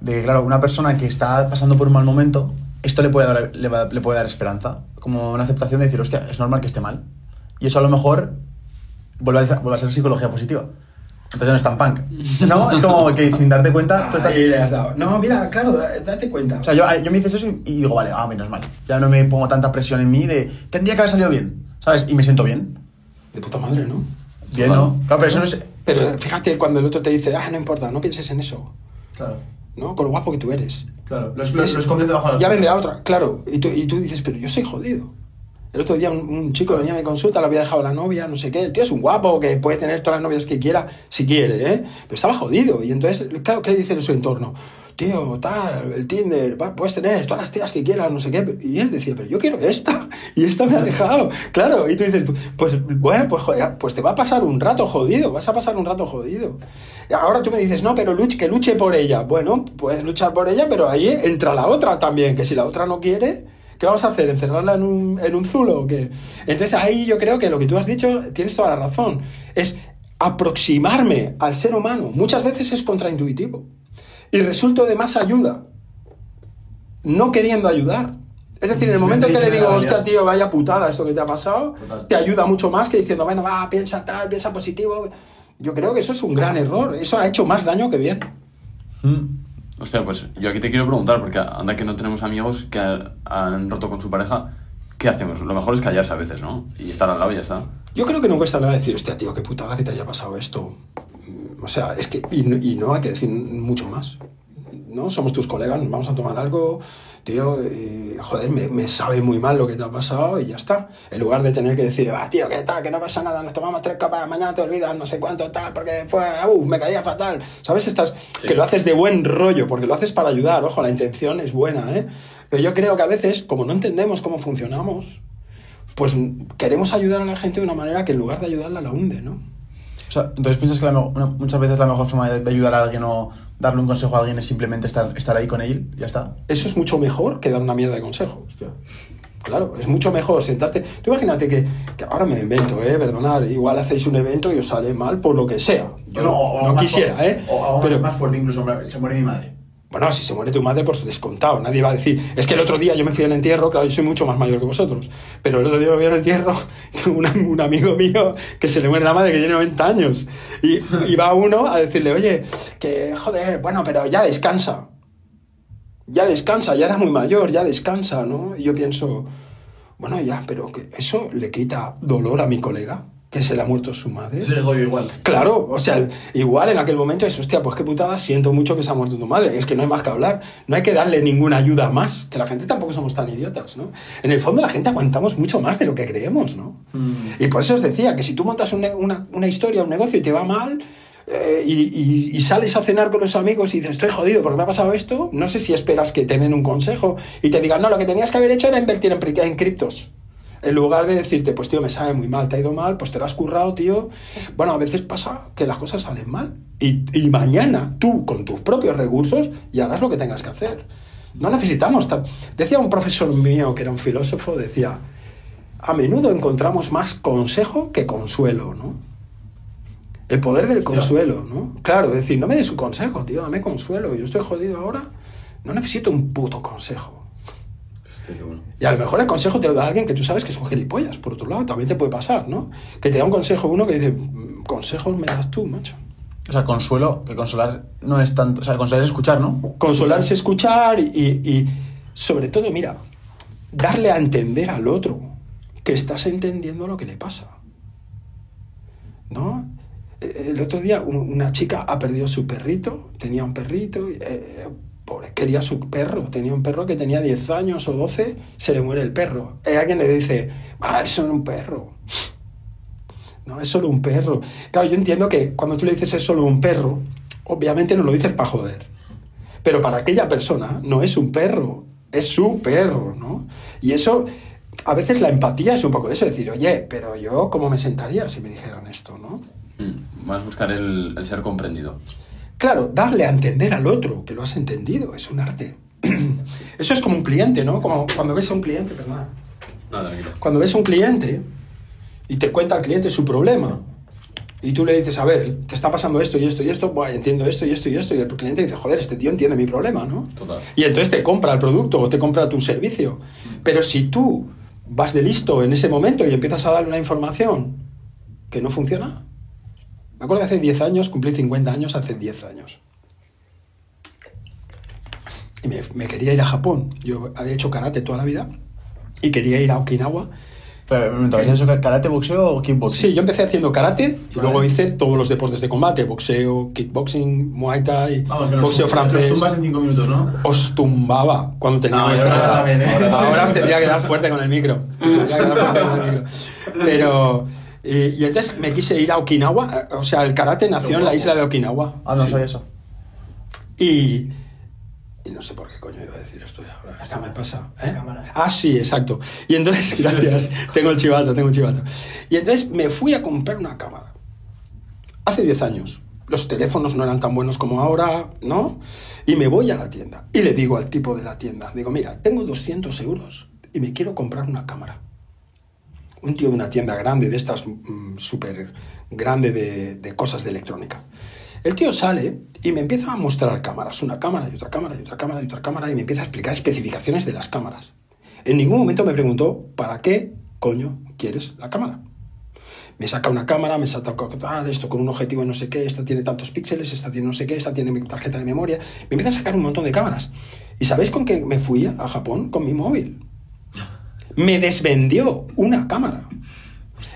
[SPEAKER 2] de claro, una persona que está pasando por un mal momento, esto le puede dar, le, le puede dar esperanza, como una aceptación de decir, hostia, es normal que esté mal. Y eso a lo mejor vuelve a, vuelve a ser psicología positiva. Entonces no es tan punk. ¿No? Es como que sin darte cuenta, tú estás...
[SPEAKER 1] le has dado. No, mira, claro, date cuenta.
[SPEAKER 2] O sea, yo, yo me dices eso y, digo, vale, ah, menos mal. Ya no me pongo tanta presión en mí de, tendría que haber salido bien, ¿sabes? Y me siento bien.
[SPEAKER 1] De puta madre, ¿no?
[SPEAKER 2] Bien, ¿no? Claro, pero eso no es...
[SPEAKER 1] Pero fíjate cuando el otro te dice, ah, no importa, no pienses en eso.
[SPEAKER 2] Claro.
[SPEAKER 1] ¿No? Con lo guapo que tú eres.
[SPEAKER 2] Claro, lo, escondes debajo de la
[SPEAKER 1] Ya vendrá otra, claro. Y tú, y tú dices, pero yo soy jodido. El otro día un, chico venía a mi consulta, le había dejado la novia, no sé qué. El tío es un guapo que puede tener todas las novias que quiera, si quiere, ¿eh? Pero estaba jodido. Y entonces, claro, ¿qué le dicen en su entorno? Tío, tal, el Tinder, puedes tener todas las tías que quieras, no sé qué. Y él decía, pero yo quiero esta. Y esta me ha dejado. Claro. Y tú dices, pues bueno, pues, joder, pues te va a pasar un rato jodido. Vas a pasar un rato jodido. Y ahora tú me dices, no, pero luche, que luche por ella. Bueno, puedes luchar por ella, pero ahí entra la otra también, que si la otra no quiere ¿Qué vamos a hacer? ¿Encerrarla en un, en un zulo o qué? Entonces ahí yo creo que lo que tú has dicho tienes toda la razón. Es aproximarme al ser humano. Muchas veces es contraintuitivo. Y resulto de más ayuda. No queriendo ayudar. Es decir, en el momento en que le digo, hostia, tío, vaya putada esto que te ha pasado, te ayuda mucho más que diciendo, bueno, va, piensa tal, piensa positivo. Yo creo que eso es un gran error. Eso ha hecho más daño que bien.
[SPEAKER 4] Mm. Hostia, pues yo aquí te quiero preguntar, porque anda que no tenemos amigos que han roto con su pareja, ¿qué hacemos? Lo mejor es callarse a veces, ¿no? Y estar al lado y ya está.
[SPEAKER 1] Yo creo que no cuesta nada decir, hostia, tío, qué putada que te haya pasado esto. O sea, es que, y, y no hay que decir mucho más. ¿No? Somos tus colegas, vamos a tomar algo tío, joder, me, sabe muy mal lo que te ha pasado y ya está. En lugar de tener que decir, ah, tío, que tal, que no pasa nada, nos tomamos tres copas, mañana te olvidas, no sé cuánto, tal, porque fue, uh, me caía fatal. ¿Sabes? Estás, que lo haces de buen rollo, porque lo haces para ayudar, ojo, la intención es buena, ¿eh? Pero yo creo que a veces, como no entendemos cómo funcionamos, pues queremos ayudar a la gente de una manera que en lugar de ayudarla la hunde, ¿no?
[SPEAKER 2] O sea, entonces piensas que muchas veces la mejor forma de, ayudar a alguien o darle un consejo a alguien es simplemente estar, estar ahí con él, ya está.
[SPEAKER 1] Eso es mucho mejor que dar una mierda de consejo. Claro, es mucho mejor sentarte. Tú imagínate que, ahora me lo invento, ¿eh? Perdonar, igual hacéis un evento y os sale mal por lo que sea. Yo no, quisiera, ¿eh?
[SPEAKER 2] O Pero, más fuerte, incluso se muere mi madre.
[SPEAKER 1] Bueno, si se muere tu madre, pues descontado. Nadie va a decir, es que el otro día yo me fui al entierro, claro, yo soy mucho más mayor que vosotros, pero el otro día me fui al entierro, un, un amigo mío que se le muere la madre que tiene 90 años, y, y va uno a decirle, oye, que joder, bueno, pero ya descansa. Ya descansa, ya era muy mayor, ya descansa, ¿no? Y yo pienso, bueno, ya, pero que eso le quita dolor a mi colega. Que se le ha muerto su madre.
[SPEAKER 2] Se le jodió igual.
[SPEAKER 1] Claro, o sea, igual en aquel momento es, hostia, pues qué putada, siento mucho que se ha muerto tu madre. Es que no hay más que hablar. No hay que darle ninguna ayuda más, que la gente tampoco somos tan idiotas, ¿no? En el fondo la gente aguantamos mucho más de lo que creemos, ¿no? Y por eso os decía que si tú montas una, una historia, un negocio y te va mal, eh, y, y- y sales a cenar con los amigos y dices, estoy jodido porque me ha pasado esto, no sé si esperas que te den un consejo y te digan, no, lo que tenías que haber hecho era invertir en criptos. En lugar de decirte, pues tío, me sabe muy mal, te ha ido mal, pues te lo has currado, tío. Bueno, a veces pasa que las cosas salen mal. Y, y mañana tú, con tus propios recursos, y harás lo que tengas que hacer. No necesitamos... ta- Decía un profesor mío, que era un filósofo, decía, a menudo encontramos más consejo que consuelo, ¿no? El poder del consuelo, ¿no? Claro, es decir, no me des un consejo, tío, dame consuelo. Yo estoy jodido ahora, no necesito un puto consejo.
[SPEAKER 4] Bueno.
[SPEAKER 1] Y a lo mejor el consejo te lo da alguien que tú sabes que es un gilipollas, por otro lado, también te puede pasar, ¿no? Que te da un consejo uno que dice, "Mm, consejos me das tú, macho.
[SPEAKER 2] O sea, consuelo, que consolar no es tanto. O sea, consolar es escuchar, ¿no?
[SPEAKER 1] Consolarse, escuchar y, y sobre todo, mira, darle a entender al otro que estás entendiendo lo que le pasa. ¿No? Eh, El otro día un- una chica ha perdido su perrito, tenía un perrito, eh, pobre, quería su perro, tenía un perro que tenía 10 años o 12, se le muere el perro. Y alguien le dice, ah, es solo un perro. No, es solo un perro. Claro, yo entiendo que cuando tú le dices es solo un perro, obviamente no lo dices para joder. Pero para aquella persona no es un perro, es su perro, ¿no? Y eso, a veces la empatía es un poco eso, decir, oye, pero yo, ¿cómo me sentaría si me dijeran esto, no?
[SPEAKER 4] Mm, Más buscar el, el ser comprendido.
[SPEAKER 1] Claro, darle a entender al otro que lo has entendido es un arte. Eso es como un cliente, ¿no? Como cuando ves a un cliente, perdón.
[SPEAKER 4] Nada.
[SPEAKER 1] Cuando ves a un cliente y te cuenta al cliente su problema y tú le dices, a ver, te está pasando esto y esto y esto, Buah, entiendo esto y esto y esto, y el cliente dice, joder, este tío entiende mi problema, ¿no?
[SPEAKER 4] Total.
[SPEAKER 1] Y entonces te compra el producto o te compra tu servicio. Pero si tú vas de listo en ese momento y empiezas a darle una información que no funciona, me acuerdo hace 10 años, cumplí 50 años hace 10 años. Y me, me quería ir a Japón. Yo había hecho karate toda la vida y quería ir a Okinawa.
[SPEAKER 2] Pero, un ¿has hecho karate, boxeo o kickboxing?
[SPEAKER 1] Sí, yo empecé haciendo karate y
[SPEAKER 2] Vale.
[SPEAKER 1] luego hice todos los deportes de combate, boxeo, kickboxing, muay thai,
[SPEAKER 2] Vamos,
[SPEAKER 1] boxeo
[SPEAKER 2] nos
[SPEAKER 1] francés.
[SPEAKER 2] tumbas en cinco minutos, ¿no?
[SPEAKER 1] Os tumbaba cuando tenía
[SPEAKER 2] No,
[SPEAKER 1] vuestra
[SPEAKER 2] yo ahora
[SPEAKER 1] edad.
[SPEAKER 2] también, ¿eh?
[SPEAKER 1] Ahora os tendría que dar fuerte con el micro. Tendría que dar fuerte con el micro. Pero... Y, y entonces me quise ir a Okinawa, eh, o sea, el karate nació en la isla de Okinawa.
[SPEAKER 2] Ah, no
[SPEAKER 1] Sí.
[SPEAKER 2] sabía eso.
[SPEAKER 1] Y, y no sé por qué coño iba a decir esto ya ahora. Esto me pasa. ¿eh? Ah, sí, exacto. Y entonces, gracias. tengo el chivato, tengo el chivato. Y entonces me fui a comprar una cámara. Hace 10 años. Los teléfonos no eran tan buenos como ahora, ¿no? Y me voy a la tienda. Y le digo al tipo de la tienda, digo, mira, tengo 200 euros y me quiero comprar una cámara. Un tío de una tienda grande, de estas mm, súper grande de, cosas de electrónica. El tío sale y me empieza a mostrar cámaras, una cámara y otra cámara y otra cámara y otra cámara y me empieza a explicar especificaciones de las cámaras. En ningún momento me preguntó, ¿para qué coño quieres la cámara? Me saca una cámara, me saca esto con un objetivo no sé qué, esta tiene tantos píxeles, esta tiene no sé qué, esta tiene mi tarjeta de memoria. Me empieza a sacar un montón de cámaras. ¿Y sabéis con qué me fui a Japón? Con mi móvil. Me desvendió una cámara.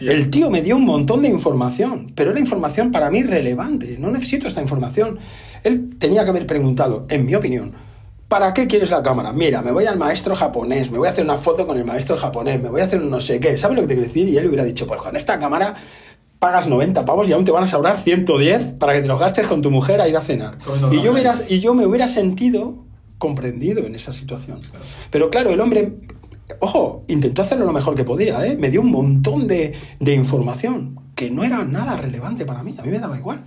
[SPEAKER 1] El tío me dio un montón de información, pero era información para mí relevante. No necesito esta información. Él tenía que haber preguntado, en mi opinión, ¿para qué quieres la cámara? Mira, me voy al maestro japonés, me voy a hacer una foto con el maestro japonés, me voy a hacer un no sé qué. ¿Sabes lo que te quiero decir? Y él hubiera dicho, pues con esta cámara pagas 90 pavos y aún te van a sobrar 110 para que te los gastes con tu mujer a ir a cenar. Y yo, hubiera, y yo me hubiera sentido comprendido en esa situación. Pero claro, el hombre, ojo, intentó hacerlo lo mejor que podía, ¿eh? me dio un montón de, de información que no era nada relevante para mí, a mí me daba igual.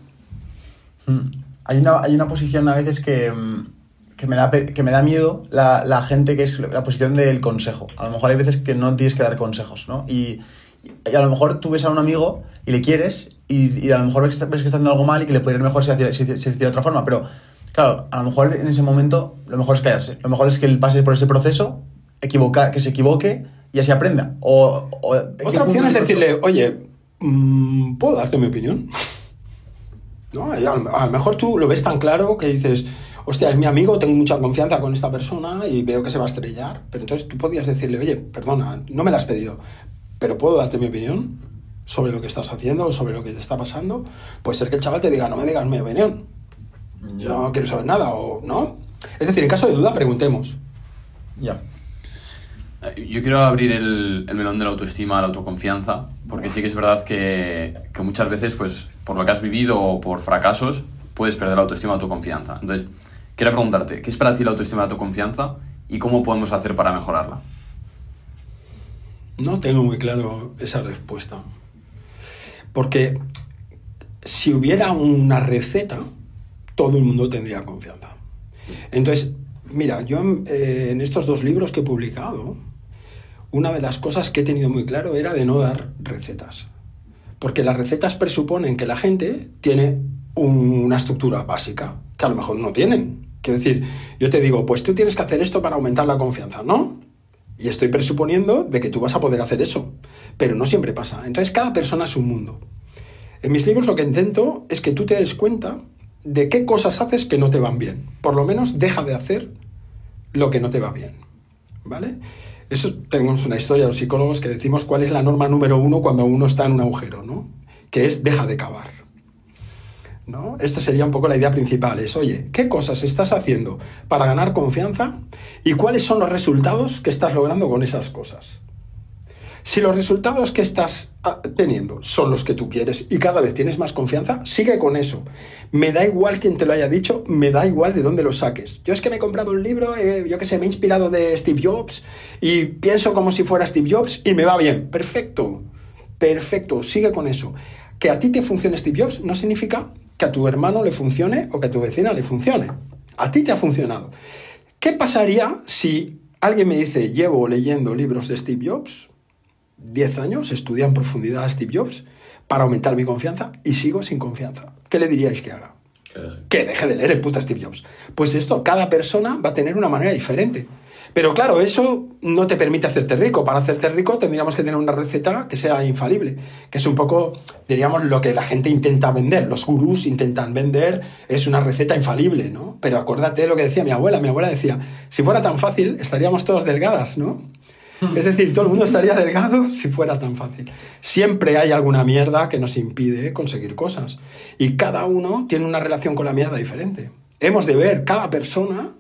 [SPEAKER 2] Mm. Hay una, hay una posición a veces que, mm, que, me, da, que me da miedo la, la gente que es la posición del consejo. A lo mejor hay veces que no tienes que dar consejos, ¿no? Y, y a lo mejor tú ves a un amigo y le quieres y, y a lo mejor ves ves que está haciendo algo mal y que le podría ir mejor si si si se hiciera de otra forma. Pero, claro, a lo mejor en ese momento lo mejor es callarse. Lo mejor es que él pase por ese proceso, equivoca, que se equivoque y así aprenda. O, o-
[SPEAKER 1] Otra opción es decirle, oye, mm, ¿puedo darte mi opinión? ¿No? A, lo- mejor tú lo ves tan claro que dices, hostia, es mi amigo, tengo mucha confianza con esta persona y veo que se va a estrellar. Pero entonces tú podías decirle, oye, perdona, no me la has pedido, pero ¿puedo darte mi opinión? sobre lo que estás haciendo o sobre lo que te está pasando, puede ser que el chaval te diga, no me digas mi opinión, no quiero saber nada, o no. Es decir, en caso de duda, preguntemos.
[SPEAKER 2] Ya.
[SPEAKER 4] Yo quiero abrir el, el melón de la autoestima, la autoconfianza, porque sí que es verdad que, que muchas veces, pues, por lo que has vivido o por fracasos, puedes perder la autoestima, la autoconfianza. Entonces, quiero preguntarte, ¿qué es para ti la autoestima, la autoconfianza y cómo podemos hacer para mejorarla?
[SPEAKER 1] No tengo muy claro esa respuesta. Porque si hubiera una receta, todo el mundo tendría confianza. Entonces, mira, yo eh, en estos dos libros que he publicado, una de las cosas que he tenido muy claro era de no dar recetas. Porque las recetas presuponen que la gente tiene un- una estructura básica, que a lo mejor no tienen. Quiero decir, yo te digo, pues tú tienes que hacer esto para aumentar la confianza, ¿no? Y estoy presuponiendo de que tú vas a poder hacer eso, pero no siempre pasa. Entonces cada persona es un mundo. En mis libros lo que intento es que tú te des cuenta de qué cosas haces que no te van bien. Por lo menos deja de hacer lo que no te va bien. ¿Vale? Eso tenemos una historia los psicólogos que decimos cuál es la norma número uno cuando uno está en un agujero, ¿no? Que es deja de cavar. ¿no? Esta sería un poco la idea principal, es, oye, ¿qué cosas estás haciendo para ganar confianza y cuáles son los resultados que estás logrando con esas cosas? Si los resultados que estás ah, teniendo son los que tú quieres y cada vez tienes más confianza, sigue con eso. Me da igual quien te lo haya dicho, me da igual de dónde lo saques. Yo es que me he comprado un libro, eh, yo que sé, me he inspirado de Steve Jobs y pienso como si fuera Steve Jobs y me va bien. Perfecto, perfecto, sigue con eso. Que a ti te funcione Steve Jobs no significa que a tu hermano le funcione o que a tu vecina le funcione. A ti te ha funcionado. ¿Qué pasaría si alguien me dice, llevo leyendo libros de Steve Jobs 10 años, estudié en profundidad a Steve Jobs para aumentar mi confianza y sigo sin confianza? ¿Qué le diríais que haga? Que deje de leer el puto Steve Jobs. Pues esto, cada persona va a tener una manera diferente. Pero claro, eso no te permite hacerte rico. Para hacerte rico tendríamos que tener una receta que sea infalible, que es un poco, diríamos, lo que la gente intenta vender. Los gurús intentan vender, es una receta infalible, ¿no? Pero acuérdate de lo que decía mi abuela. Mi abuela decía, si fuera tan fácil, estaríamos todos delgadas, ¿no? Es decir, todo el mundo estaría delgado si fuera tan fácil. Siempre hay alguna mierda que nos impide conseguir cosas. Y cada uno tiene una relación con la mierda diferente. Hemos de ver cada persona,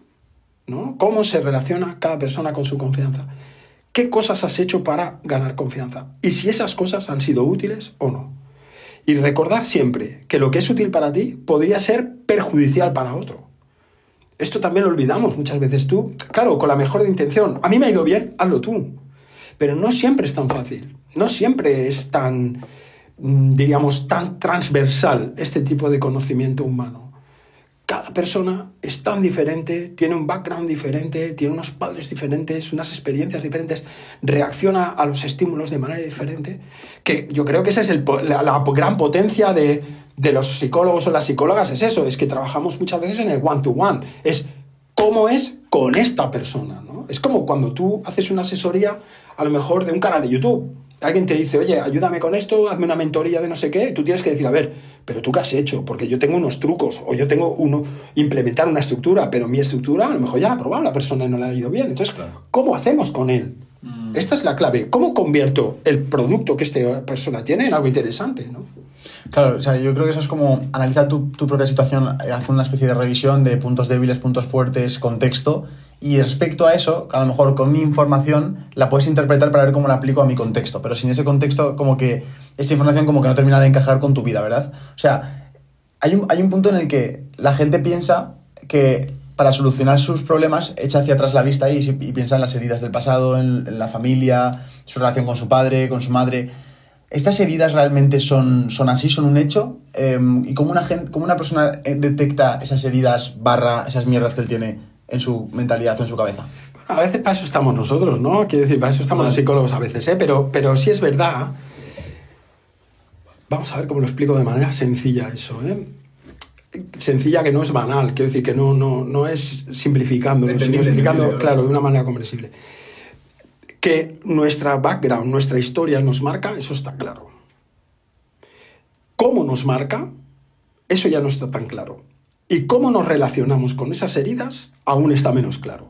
[SPEAKER 1] ¿no? Cómo se relaciona cada persona con su confianza. ¿Qué cosas has hecho para ganar confianza? Y si esas cosas han sido útiles o no. Y recordar siempre que lo que es útil para ti podría ser perjudicial para otro. Esto también lo olvidamos muchas veces tú. Claro, con la mejor intención. A mí me ha ido bien, hazlo tú. Pero no siempre es tan fácil. No siempre es tan, mm, diríamos, tan transversal este tipo de conocimiento humano. Cada persona es tan diferente, tiene un background diferente, tiene unos padres diferentes, unas experiencias diferentes, reacciona a los estímulos de manera diferente, que yo creo que esa es el la, gran potencia de, de los psicólogos o las psicólogas, es eso, es que trabajamos muchas veces en el one-to-one, es cómo es con esta persona, ¿no? Es como cuando tú haces una asesoría, a lo mejor de un canal de YouTube. Alguien te dice, oye, ayúdame con esto, hazme una mentoría de no sé qué. Tú tienes que decir, a ver, pero tú qué has hecho, porque yo tengo unos trucos, o yo tengo uno, implementar una estructura, pero mi estructura a lo mejor ya la ha probado la persona y no le ha ido bien. Entonces, ¿cómo hacemos con él? Esta es la clave. ¿Cómo convierto el producto que esta persona tiene en algo interesante? ¿no?
[SPEAKER 2] Claro, o sea, yo creo que eso es como analizar tu, tu propia situación, eh, hacer una especie de revisión de puntos débiles, puntos fuertes, contexto, y respecto a eso, a lo mejor con mi información la puedes interpretar para ver cómo la aplico a mi contexto, pero sin ese contexto como que esa información como que no termina de encajar con tu vida, ¿verdad? O sea, hay un, hay un punto en el que la gente piensa que para solucionar sus problemas echa hacia atrás la vista y, y piensa en las heridas del pasado, en, en la familia, su relación con su padre, con su madre. ¿Estas heridas realmente son, son así, son un hecho? Eh, ¿Y cómo una, gen- cómo una persona eh, detecta esas heridas barra esas mierdas que él tiene en su mentalidad o en su cabeza?
[SPEAKER 1] A veces para eso estamos nosotros, ¿no? Quiero decir, para eso estamos los psicólogos a veces, ¿eh? Pero, pero sí es verdad. Vamos a ver cómo lo explico de manera sencilla eso, ¿eh? Sencilla que no es banal, quiero decir que no, no, no es simplificando, sino explicando, claro, de una manera comprensible. Que nuestra background, nuestra historia nos marca, eso está claro. ¿Cómo nos marca? Eso ya no está tan claro. Y cómo nos relacionamos con esas heridas aún está menos claro.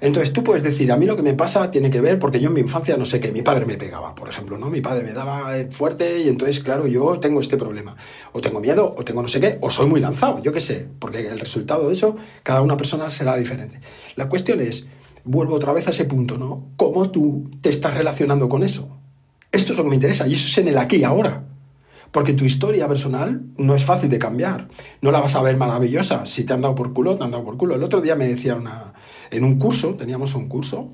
[SPEAKER 1] Entonces tú puedes decir, a mí lo que me pasa tiene que ver porque yo en mi infancia no sé qué, mi padre me pegaba, por ejemplo, ¿no? Mi padre me daba eh, fuerte y entonces, claro, yo tengo este problema. O tengo miedo, o tengo no sé qué, o soy muy lanzado, yo qué sé, porque el resultado de eso, cada una persona será diferente. La cuestión es, vuelvo otra vez a ese punto, ¿no? ¿Cómo tú te estás relacionando con eso? Esto es lo que me interesa y eso es en el aquí y ahora. Porque tu historia personal no es fácil de cambiar. No la vas a ver maravillosa. Si te han dado por culo, te han dado por culo. El otro día me decía una, en un curso, teníamos un curso,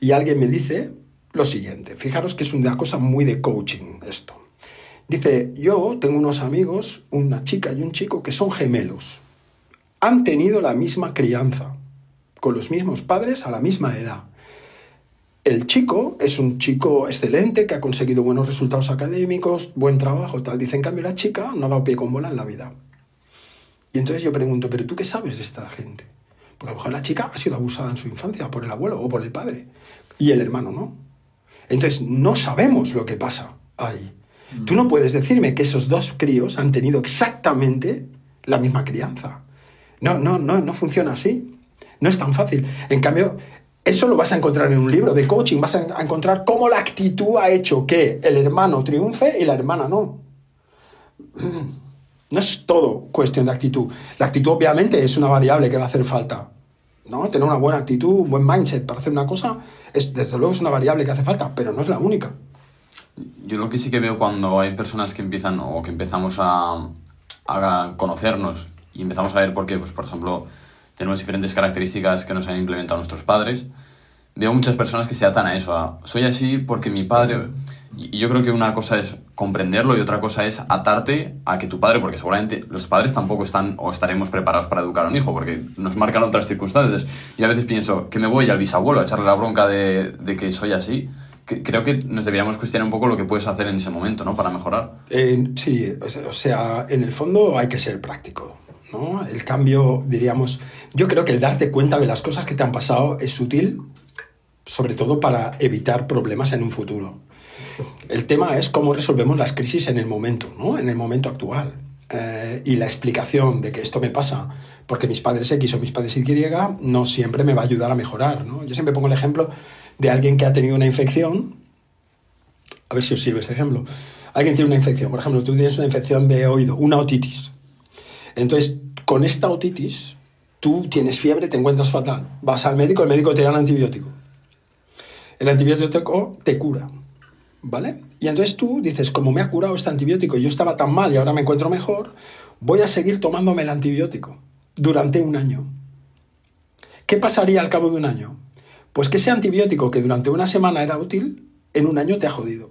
[SPEAKER 1] y alguien me dice lo siguiente. Fijaros que es una cosa muy de coaching esto. Dice, yo tengo unos amigos, una chica y un chico que son gemelos. Han tenido la misma crianza, con los mismos padres a la misma edad. El chico es un chico excelente que ha conseguido buenos resultados académicos, buen trabajo, tal. Dice, en cambio, la chica no ha dado pie con bola en la vida. Y entonces yo pregunto, ¿pero tú qué sabes de esta gente? Porque a lo mejor la chica ha sido abusada en su infancia por el abuelo o por el padre. Y el hermano no. Entonces no sabemos lo que pasa ahí. Tú no puedes decirme que esos dos críos han tenido exactamente la misma crianza. No, no, no, no funciona así. No es tan fácil. En cambio, eso lo vas a encontrar en un libro de coaching, vas a encontrar cómo la actitud ha hecho que el hermano triunfe y la hermana no. No es todo cuestión de actitud. La actitud obviamente es una variable que va a hacer falta. ¿no? Tener una buena actitud, un buen mindset para hacer una cosa, es, desde luego es una variable que hace falta, pero no es la única.
[SPEAKER 4] Yo lo que sí que veo cuando hay personas que empiezan o que empezamos a, a conocernos y empezamos a ver por qué, pues por ejemplo, tenemos diferentes características que nos han implementado nuestros padres. Veo muchas personas que se atan a eso, soy así porque mi padre... Y yo creo que una cosa es comprenderlo y otra cosa es atarte a que tu padre, porque seguramente los padres tampoco están o estaremos preparados para educar a un hijo, porque nos marcan otras circunstancias. Y a veces pienso que me voy al bisabuelo a echarle la bronca de, de que soy así. creo que nos deberíamos cuestionar un poco lo que puedes hacer en ese momento, ¿no? Para mejorar.
[SPEAKER 1] sí, o sea, en el fondo hay que ser práctico. El cambio, diríamos, yo creo que el darte cuenta de las cosas que te han pasado es útil, sobre todo para evitar problemas en un futuro. El tema es cómo resolvemos las crisis en el momento, ¿no? En el momento actual. Eh, y la explicación de que esto me pasa porque mis padres X o mis padres Y no siempre me va a ayudar a mejorar, ¿no? Yo siempre pongo el ejemplo de alguien que ha tenido una infección. A ver si os sirve este ejemplo. Alguien tiene una infección, por ejemplo, tú tienes una infección de oído, una otitis. Entonces, con esta otitis, tú tienes fiebre, te encuentras fatal. Vas al médico, el médico te da un antibiótico. El antibiótico te cura, ¿vale? Y entonces tú dices, como me ha curado este antibiótico yo estaba tan mal y ahora me encuentro mejor, voy a seguir tomándome el antibiótico durante un año. ¿Qué pasaría al cabo de un año? Pues que ese antibiótico que durante una semana era útil, en un año te ha jodido.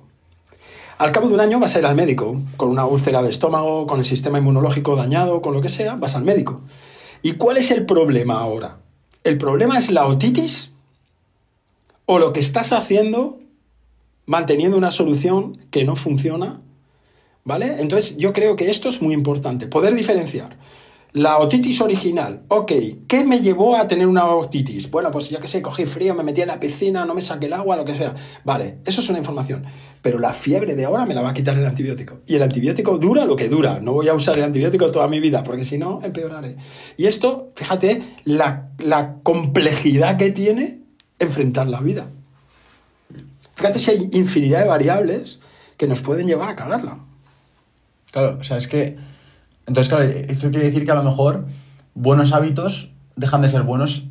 [SPEAKER 1] Al cabo de un año vas a ir al médico, con una úlcera de estómago, con el sistema inmunológico dañado, con lo que sea, vas al médico. ¿Y cuál es el problema ahora? ¿El problema es la otitis? ¿O lo que estás haciendo manteniendo una solución que no funciona? ¿Vale? Entonces yo creo que esto es muy importante, poder diferenciar. La otitis original, ok, ¿qué me llevó a tener una otitis? Bueno, pues ya que sé, cogí frío, me metí en la piscina, no me saqué el agua, lo que sea. Vale, eso es una información. Pero la fiebre de ahora me la va a quitar el antibiótico. Y el antibiótico dura lo que dura. No voy a usar el antibiótico toda mi vida, porque si no, empeoraré. Y esto, fíjate, la, la complejidad que tiene enfrentar la vida. Fíjate si hay infinidad de variables que nos pueden llevar a cagarla.
[SPEAKER 2] Claro, o sea, es que entonces, claro, esto quiere decir que a lo mejor buenos hábitos dejan de ser buenos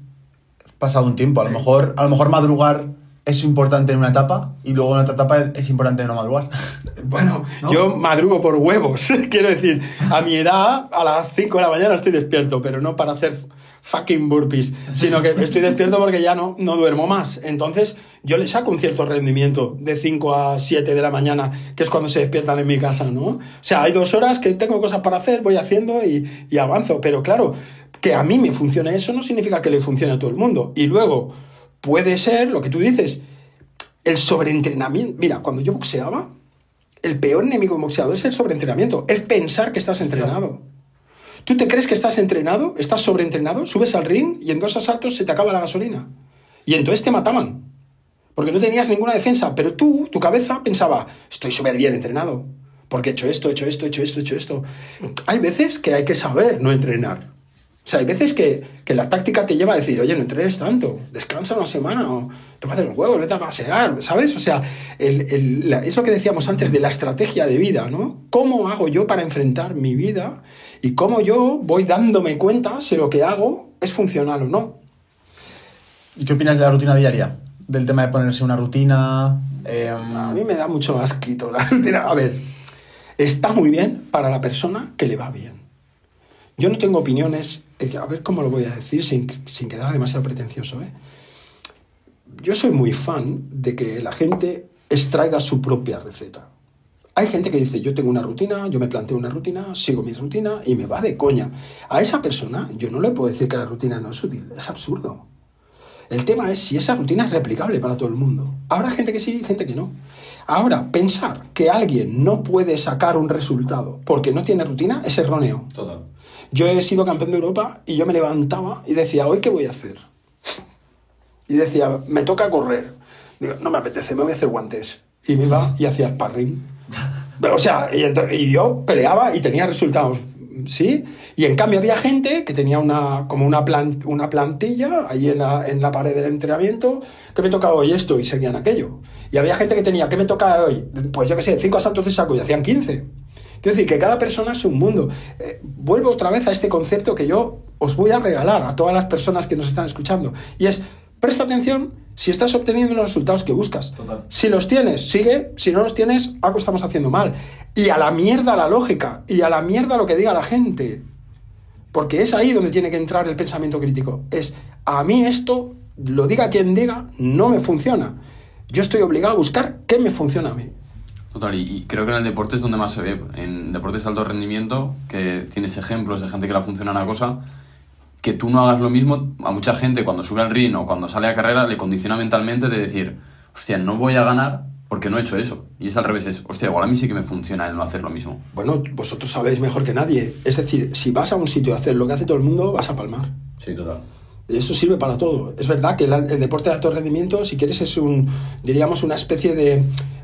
[SPEAKER 2] pasado un tiempo. A lo mejor, a lo mejor madrugar es importante en una etapa y luego en otra etapa es importante no madrugar.
[SPEAKER 1] Bueno, yo madrugo por huevos. Quiero decir, a mi edad, a las 5 de la mañana estoy despierto, pero no para hacer fucking burpees, sino que estoy despierto porque ya no, no duermo más. Entonces, yo le saco un cierto rendimiento de 5 a 7 de la mañana, que es cuando se despiertan en mi casa, ¿no? O sea, hay dos horas que tengo cosas para hacer, voy haciendo y, y avanzo. Pero claro, que a mí me funcione eso no significa que le funcione a todo el mundo. Y luego, puede ser lo que tú dices, el sobreentrenamiento. Mira, cuando yo boxeaba, el peor enemigo de boxeador es el sobreentrenamiento, es pensar que estás entrenado. ¿Tú te crees que estás entrenado? ¿Estás sobreentrenado? Subes al ring y en dos asaltos se te acaba la gasolina. Y entonces te mataban. Porque no tenías ninguna defensa. Pero tú, tu cabeza, pensaba, estoy súper bien entrenado. Porque he hecho esto, he hecho esto, he hecho esto, he hecho esto. Hay veces que hay que saber no entrenar. O sea, hay veces que, que la táctica te lleva a decir, oye, no entrenes tanto, descansa una semana o te vas a hacer los huevos, vete a pasear, ¿sabes? O sea, el, el, la- eso que decíamos antes de la estrategia de vida, ¿no? ¿Cómo hago yo para enfrentar mi vida y cómo yo voy dándome cuenta si lo que hago es funcional o no?
[SPEAKER 2] ¿Y qué opinas de la rutina diaria? Del tema de ponerse una rutina. em,
[SPEAKER 1] A mí me da mucho asquito la rutina. A ver, está muy bien para la persona que le va bien. Yo no tengo opiniones, eh, a ver cómo lo voy a decir sin, sin quedar demasiado pretencioso. ¿eh? Yo soy muy fan de que la gente extraiga su propia receta. Hay gente que dice, yo tengo una rutina, yo me planteo una rutina, sigo mi rutina y me va de coña. A esa persona yo no le puedo decir que la rutina no es útil, es absurdo. El tema es si esa rutina es replicable para todo el mundo. Habrá gente que sí gente que no. Ahora, pensar que alguien no puede sacar un resultado porque no tiene rutina es erróneo.
[SPEAKER 4] Total.
[SPEAKER 1] Yo he sido campeón de Europa y yo me levantaba y decía, ¿hoy qué voy a hacer? Y decía, me toca correr. Digo, no me apetece, me voy a hacer guantes. Y me iba y hacía sparring. O sea, y, ento- y yo peleaba y tenía resultados, ¿sí? Y en cambio había gente que tenía una, como una, plan- una plantilla ahí en la, en la pared del entrenamiento, que me tocaba hoy esto y seguían aquello. Y había gente que tenía, ¿qué me toca hoy? Pues yo qué sé, cinco asaltos de saco y hacían 15. Quiero decir que cada persona es un mundo. Eh, vuelvo otra vez a este concepto que yo os voy a regalar a todas las personas que nos están escuchando. Y es, presta atención si estás obteniendo los resultados que buscas.
[SPEAKER 2] Total.
[SPEAKER 1] Si los tienes, sigue. Si no los tienes, algo estamos haciendo mal. Y a la mierda la lógica. Y a la mierda lo que diga la gente. Porque es ahí donde tiene que entrar el pensamiento crítico. Es, a mí esto, lo diga quien diga, no me funciona. Yo estoy obligado a buscar qué me funciona a mí.
[SPEAKER 4] Total, y, y creo que en el deporte es donde más se ve. En deportes de alto rendimiento, que tienes ejemplos de gente que la funciona una cosa, que tú no hagas lo mismo, a mucha gente cuando sube al ring o cuando sale a carrera le condiciona mentalmente de decir, hostia, no voy a ganar porque no he hecho eso. Y es al revés, es, hostia, igual a mí sí que me funciona el no hacer lo mismo.
[SPEAKER 1] Bueno, vosotros sabéis mejor que nadie. Es decir, si vas a un sitio a hacer lo que hace todo el mundo, vas a palmar.
[SPEAKER 4] Sí, total.
[SPEAKER 1] Y Eso sirve para todo. Es verdad que el, el deporte de alto rendimiento, si quieres, es un, diríamos, una especie de,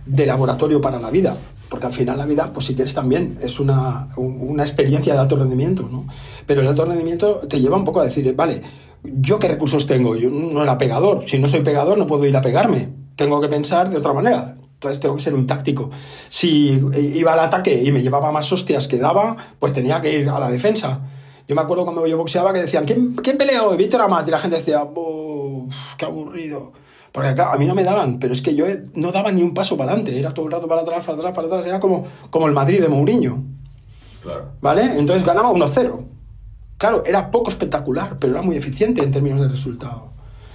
[SPEAKER 1] de laboratorio para la vida. Porque al final la vida, pues si quieres también, es una, un- una experiencia de alto rendimiento, ¿no? Pero el alto rendimiento te lleva un poco a decir, vale, ¿yo qué recursos tengo? Yo no era pegador. Si no soy pegador, no puedo ir a pegarme. Tengo que pensar de otra manera. Entonces tengo que ser un táctico. Si iba al ataque y me llevaba más hostias que daba, pues tenía que ir a la defensa. Yo me acuerdo cuando yo boxeaba que decían, ¿quién, quién pelea hoy? Víctor Amat. Y la gente decía, "Buf, qué aburrido. Porque claro, a mí no me daban, pero es que yo no daba ni un paso para adelante. Era todo el rato para atrás, para atrás, para atrás. Era como, como el Madrid de Mourinho.
[SPEAKER 4] Claro.
[SPEAKER 1] ¿Vale? Entonces ganaba 1-0. Claro, era poco espectacular, pero era muy eficiente en términos de resultado.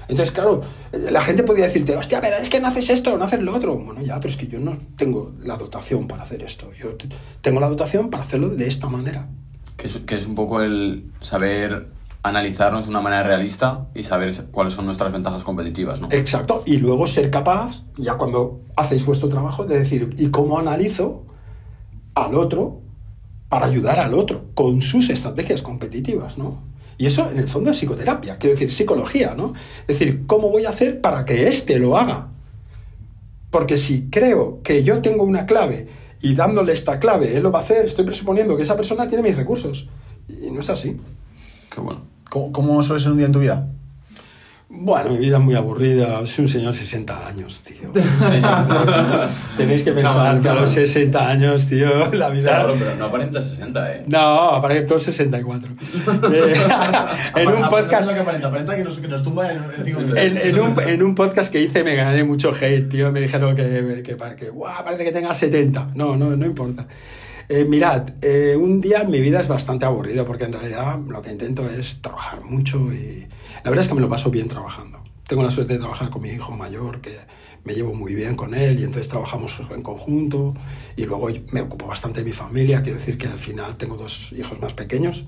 [SPEAKER 1] Entonces, claro, la gente podía decirte, hostia, pero es que no haces esto, no haces lo otro. Bueno, ya, pero es que yo no tengo la dotación para hacer esto. Yo tengo la dotación para hacerlo de esta manera.
[SPEAKER 4] Que es, que es un poco el saber analizarnos de una manera realista y saber cuáles son nuestras ventajas competitivas, ¿no?
[SPEAKER 1] Exacto. Y luego ser capaz, ya cuando hacéis vuestro trabajo, de decir, ¿y cómo analizo al otro para ayudar al otro con sus estrategias competitivas, ¿no? Y eso, en el fondo, es psicoterapia, quiero decir, psicología, ¿no? Es decir, ¿cómo voy a hacer para que éste lo haga? Porque si creo que yo tengo una clave y dándole esta clave él lo va a hacer, estoy presuponiendo que esa persona tiene mis recursos. Y no es así.
[SPEAKER 4] Qué bueno.
[SPEAKER 2] ¿Cómo, cómo suele ser un día en tu vida?
[SPEAKER 1] Bueno, mi vida es muy aburrida. Soy un señor de 60 años, tío. Tenéis que pensar
[SPEAKER 2] Chaval,
[SPEAKER 1] que a los
[SPEAKER 2] chaval.
[SPEAKER 1] 60 años, tío, la vida...
[SPEAKER 4] pero no aparentas 60, ¿eh?
[SPEAKER 1] No, aparento 64. Eh, en un podcast...
[SPEAKER 2] que aparenta, aparenta que nos, que nos tumba en, en.
[SPEAKER 1] En, en un, en un podcast que hice me gané mucho hate, tío. Me dijeron que, que, que, "Guau, parece que tenga 70. No, no, no importa. Eh, mirad, eh, un día mi vida es bastante aburrido porque en realidad lo que intento es trabajar mucho y la verdad es que me lo paso bien trabajando. Tengo la suerte de trabajar con mi hijo mayor, que me llevo muy bien con él y entonces trabajamos en conjunto y luego me ocupo bastante de mi familia. Quiero decir que al final tengo dos hijos más pequeños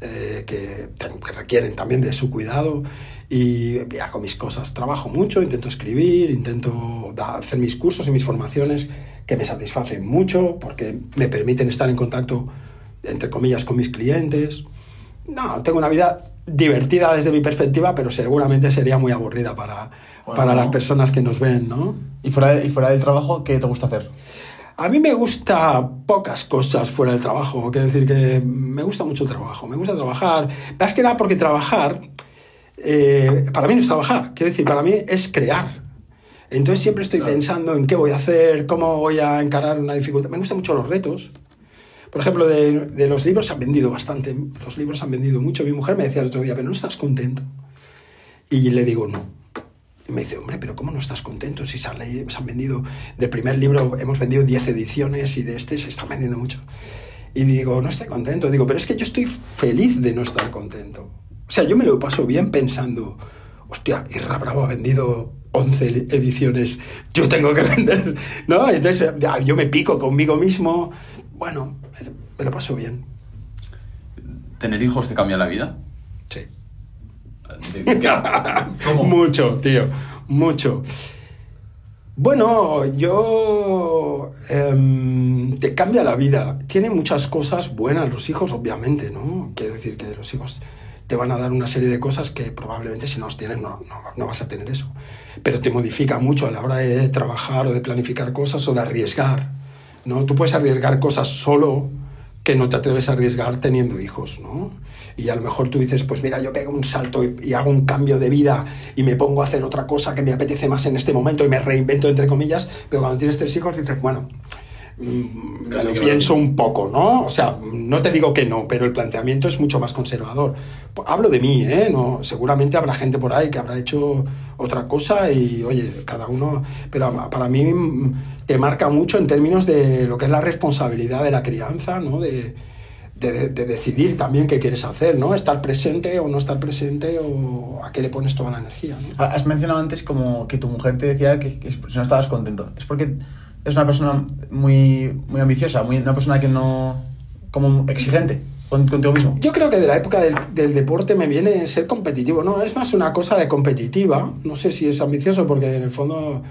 [SPEAKER 1] eh, que, que requieren también de su cuidado y hago mis cosas. Trabajo mucho, intento escribir, intento hacer mis cursos y mis formaciones que me satisfacen mucho porque me permiten estar en contacto, entre comillas, con mis clientes. No, tengo una vida divertida desde mi perspectiva, pero seguramente sería muy aburrida para,
[SPEAKER 2] Bueno,
[SPEAKER 1] para las personas que nos ven, ¿no?
[SPEAKER 2] Y fuera, y fuera del trabajo, ¿qué te gusta hacer?
[SPEAKER 1] A mí me gusta pocas cosas fuera del trabajo. Quiero decir que me gusta mucho el trabajo. Me gusta trabajar. Más que nada porque trabajar, eh, para mí no es trabajar. Quiero decir, para mí es crear. Entonces siempre estoy pensando en qué voy a hacer, cómo voy a encarar una dificultad. Me gustan mucho los retos. Por ejemplo, de, de los libros se han vendido bastante. Los libros se han vendido mucho. Mi mujer me decía el otro día, pero no estás contento. Y le digo, no. Y me dice, hombre, pero ¿cómo no estás contento si se han, se han vendido, del primer libro hemos vendido 10 ediciones y de este se están vendiendo mucho? Y digo, no estoy contento. Digo, pero es que yo estoy feliz de no estar contento. O sea, yo me lo paso bien pensando, hostia, Irra Bravo ha vendido 11 li- ediciones, yo tengo que vender, ¿no? Entonces ya, yo me pico conmigo mismo. Bueno, me- lo paso bien.
[SPEAKER 4] ¿Tener hijos te cambia la vida?
[SPEAKER 1] Sí.
[SPEAKER 4] ¿Cómo?
[SPEAKER 1] Mucho, tío, mucho. Bueno, yo... em, te cambia la vida. Tiene muchas cosas buenas los hijos, obviamente, ¿no? Quiero decir que los hijos te van a dar una serie de cosas que probablemente si no los tienes no, no, no vas a tener eso. Pero te modifica mucho a la hora de trabajar o de planificar cosas o de arriesgar, ¿no? Tú puedes arriesgar cosas solo que no te atreves a arriesgar teniendo hijos, ¿no? Y a lo mejor tú dices, pues mira, yo pego un salto y, y hago un cambio de vida y me pongo a hacer otra cosa que me apetece más en este momento y me reinvento, entre comillas, pero cuando tienes tres hijos dices, bueno,
[SPEAKER 4] Casi
[SPEAKER 1] lo pienso un poco, ¿no? O sea, no te digo que no, pero el planteamiento es mucho más conservador. Pues Hablo de mí, ¿eh? No, seguramente habrá gente por ahí que habrá hecho otra cosa y, oye, cada uno... Pero para mí mm, te marca mucho en términos de lo que es la responsabilidad de la crianza, ¿no? De, de, de decidir también qué quieres hacer, ¿no? Estar presente o no estar presente o a qué le pones toda la energía,
[SPEAKER 2] Has mencionado antes como que tu mujer te decía que, que si no estabas contento. Es porque es una persona muy, muy ambiciosa, muy, una persona que no... como exigente con- contigo mismo.
[SPEAKER 1] Yo creo que de la época del, del deporte me viene ser competitivo. No, es más una cosa de competitiva. No sé si es ambicioso porque en el fondo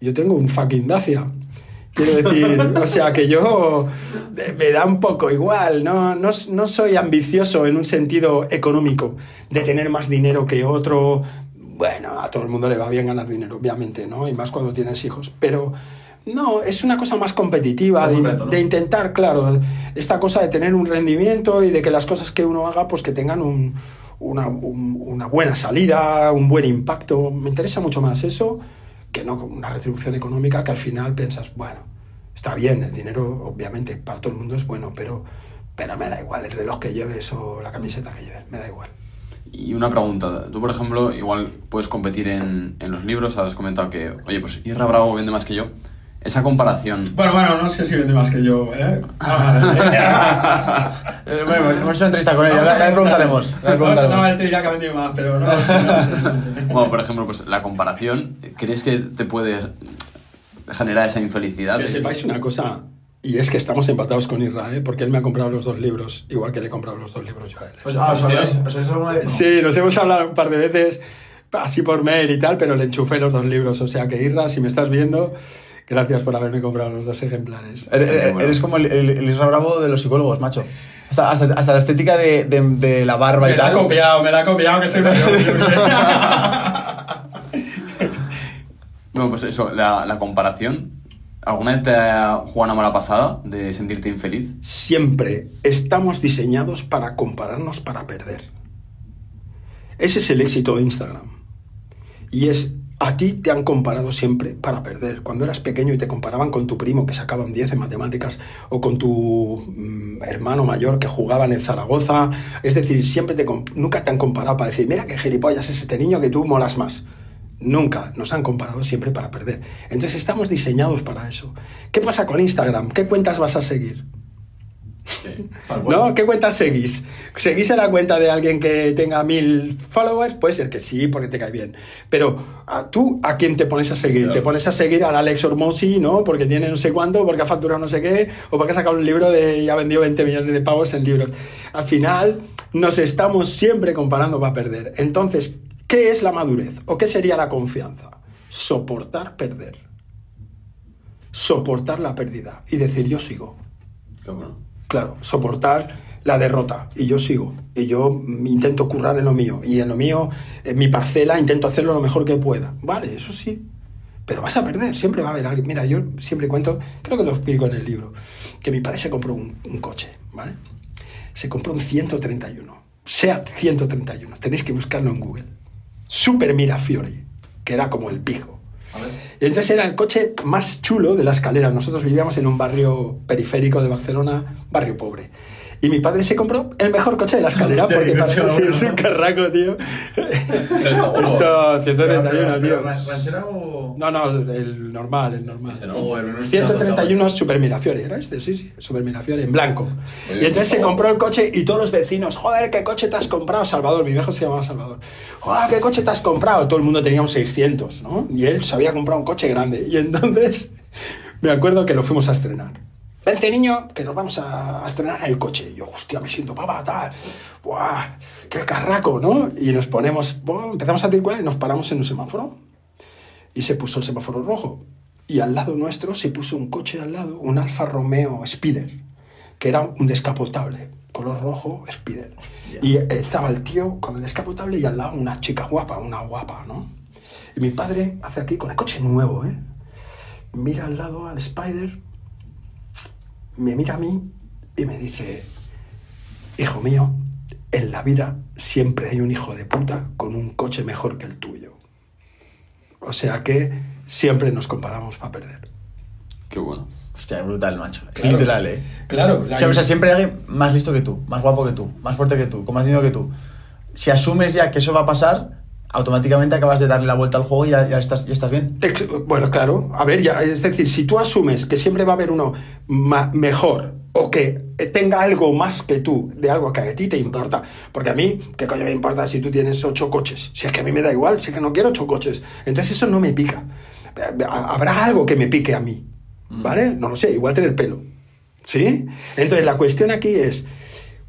[SPEAKER 1] yo tengo un fucking Dacia. Quiero decir, o sea que yo eh, me da un poco igual, no, no, no soy ambicioso en un sentido económico, de tener más dinero que otro. Bueno, a todo el mundo le va bien ganar dinero, obviamente, ¿no? Y más cuando tienes hijos. Pero no, es una cosa más competitiva, de,
[SPEAKER 2] un reto, ¿no?
[SPEAKER 1] de intentar, claro, esta cosa de tener un rendimiento y de que las cosas que uno haga, pues que tengan un- una, un- una buena salida, un buen impacto. Me interesa mucho más eso que no una retribución económica que al final piensas, bueno, está bien, el dinero obviamente para todo el mundo es bueno, pero, pero me da igual el reloj que lleves o la camiseta que lleves, me da igual.
[SPEAKER 4] Y una pregunta, tú por ejemplo, igual puedes competir en, en los libros, has comentado que, oye, pues Irra Bravo vende más que yo. Esa comparación,
[SPEAKER 1] Bueno, bueno, no sé si vende más que yo, ¿eh?
[SPEAKER 2] Eh, bueno, hemos hecho una entrevista con él, ya le preguntaremos. preguntaremos.
[SPEAKER 1] él te dirá que ha vendido más, pero no,
[SPEAKER 4] bueno, por ejemplo, pues la comparación, ¿crees que te puede generar esa infelicidad?
[SPEAKER 1] Que
[SPEAKER 4] de-
[SPEAKER 1] sepáis una cosa, y es que estamos empatados con Israel, porque él me ha comprado los dos libros, igual que le he comprado los dos libros yo a él.
[SPEAKER 2] Pues, ah, ¿os vez?
[SPEAKER 1] Sí, nos hemos hablado un par de veces, así por mail y tal, pero le enchufé los dos libros. O sea que, Irra, si me estás viendo, gracias por haberme comprado los dos ejemplares.
[SPEAKER 2] Eres, como el, el, el Isra Bravo de los psicólogos, macho. Hasta, hasta, hasta la estética de, de, de la barba y tal.
[SPEAKER 1] copiado, me la ha copiado, que soy
[SPEAKER 4] Bueno, pues eso, la, la comparación. ¿Alguna vez te ha jugado una mala pasada de sentirte infeliz?
[SPEAKER 1] Siempre estamos diseñados para compararnos para perder. Ese es el éxito de Instagram. Y es, a ti te han comparado siempre para perder. Cuando eras pequeño y te comparaban con tu primo que sacaba un 10 en matemáticas o con tu mm, hermano mayor que jugaba en Zaragoza. Es decir, siempre te, nunca te han comparado para decir, mira qué gilipollas es este niño que tú molas más. Nunca, nos han comparado siempre para perder. Entonces estamos diseñados para eso. ¿Qué pasa con Instagram? ¿Qué cuentas vas a seguir? ¿No? ¿Qué cuenta seguís? ¿Seguís en la cuenta de alguien que tenga mil followers? Puede ser que sí, porque te cae bien. Pero ¿a ¿tú a quién te pones a seguir?
[SPEAKER 4] Claro.
[SPEAKER 1] ¿Te pones a seguir al Alex Hormozzi, ¿no? Porque tiene no sé cuánto, porque ha facturado no sé qué, o porque ha sacado un libro de y ha vendido 20 millones de pavos en libros. Al final, nos estamos siempre comparando para perder. Entonces, ¿qué es la madurez? ¿O qué sería la confianza? Soportar perder. Soportar la pérdida y decir yo sigo. Claro, soportar la derrota y yo sigo y yo intento currar en lo mío y en lo mío, en mi parcela, intento hacerlo lo mejor que pueda. Vale, eso sí. pero vas a perder, siempre va a haber alguien. Mira, yo siempre cuento, creo que lo explico en el libro, que mi padre se compró un, un coche, ¿vale? Se compró un 131, SEAT 131, tenéis que buscarlo en Google. Super Mirafiori, que era como el pijo. Y entonces era el coche más chulo de la escalera. Nosotros vivíamos en un barrio periférico de Barcelona, barrio pobre. Y mi padre se compró el mejor coche de la escalera
[SPEAKER 2] Hostia,
[SPEAKER 1] porque para
[SPEAKER 2] coche
[SPEAKER 1] sí,
[SPEAKER 2] bueno,
[SPEAKER 1] es un carraco, tío. Esto, 131, tío.
[SPEAKER 2] ¿Ranchera o...?
[SPEAKER 1] No, no, el normal, el normal.
[SPEAKER 4] Ese no.
[SPEAKER 2] Oh, el menú
[SPEAKER 1] 131 es Super Mirafiori, ¿era este? Sí, sí, Super Mirafiori, en blanco. Y entonces se
[SPEAKER 4] favor.
[SPEAKER 1] compró el coche y todos los vecinos, joder, ¿qué coche te has comprado? Salvador, mi viejo se llamaba Salvador. Joder, ¿qué coche te has comprado? Todo el mundo tenía un 600, ¿no? Y él se había comprado un coche grande. Y entonces me acuerdo que lo fuimos a estrenar. Vente, niño, que nos vamos a, estrenar el coche. Y yo, hostia, me siento papa, tal. Buah, qué carraco, ¿no? Y nos ponemos, bueno, empezamos a circular y nos paramos en un semáforo y se puso el semáforo rojo. Y al lado nuestro se puso un coche al lado, un Alfa Romeo Spider, que era un descapotable, color rojo Spider. Y estaba el tío con el descapotable y al lado una chica guapa, una guapa, ¿no? Y mi padre hace aquí con el coche nuevo, ¿eh? Mira al lado al Spider, me mira a mí y me dice, hijo mío, en la vida siempre hay un hijo de puta con un coche mejor que el tuyo. O sea que siempre nos comparamos para perder.
[SPEAKER 4] Qué bueno.
[SPEAKER 2] Hostia, brutal, macho.
[SPEAKER 1] Claro.
[SPEAKER 2] literal, ¿eh?
[SPEAKER 1] Claro,
[SPEAKER 2] O sea, o sea, siempre hay alguien más listo que tú, más guapo que tú, más fuerte que tú, con más dinero que tú. Si asumes ya que eso va a pasar, automáticamente acabas de darle la vuelta al juego y ya, ya estás, ya estás bien.
[SPEAKER 1] Ex- Bueno, claro. A ver, ya, es decir, si tú asumes que siempre va a haber uno mejor o que tenga algo más que tú, de algo que a ti te importa, porque a mí, ¿qué coño me importa si tú tienes ocho coches? Si es que a mí me da igual, si es que no quiero ocho coches. Entonces eso no me pica. Habrá algo que me pique a mí, ¿vale? No lo sé, igual tener pelo. ¿Sí? Entonces la cuestión aquí es,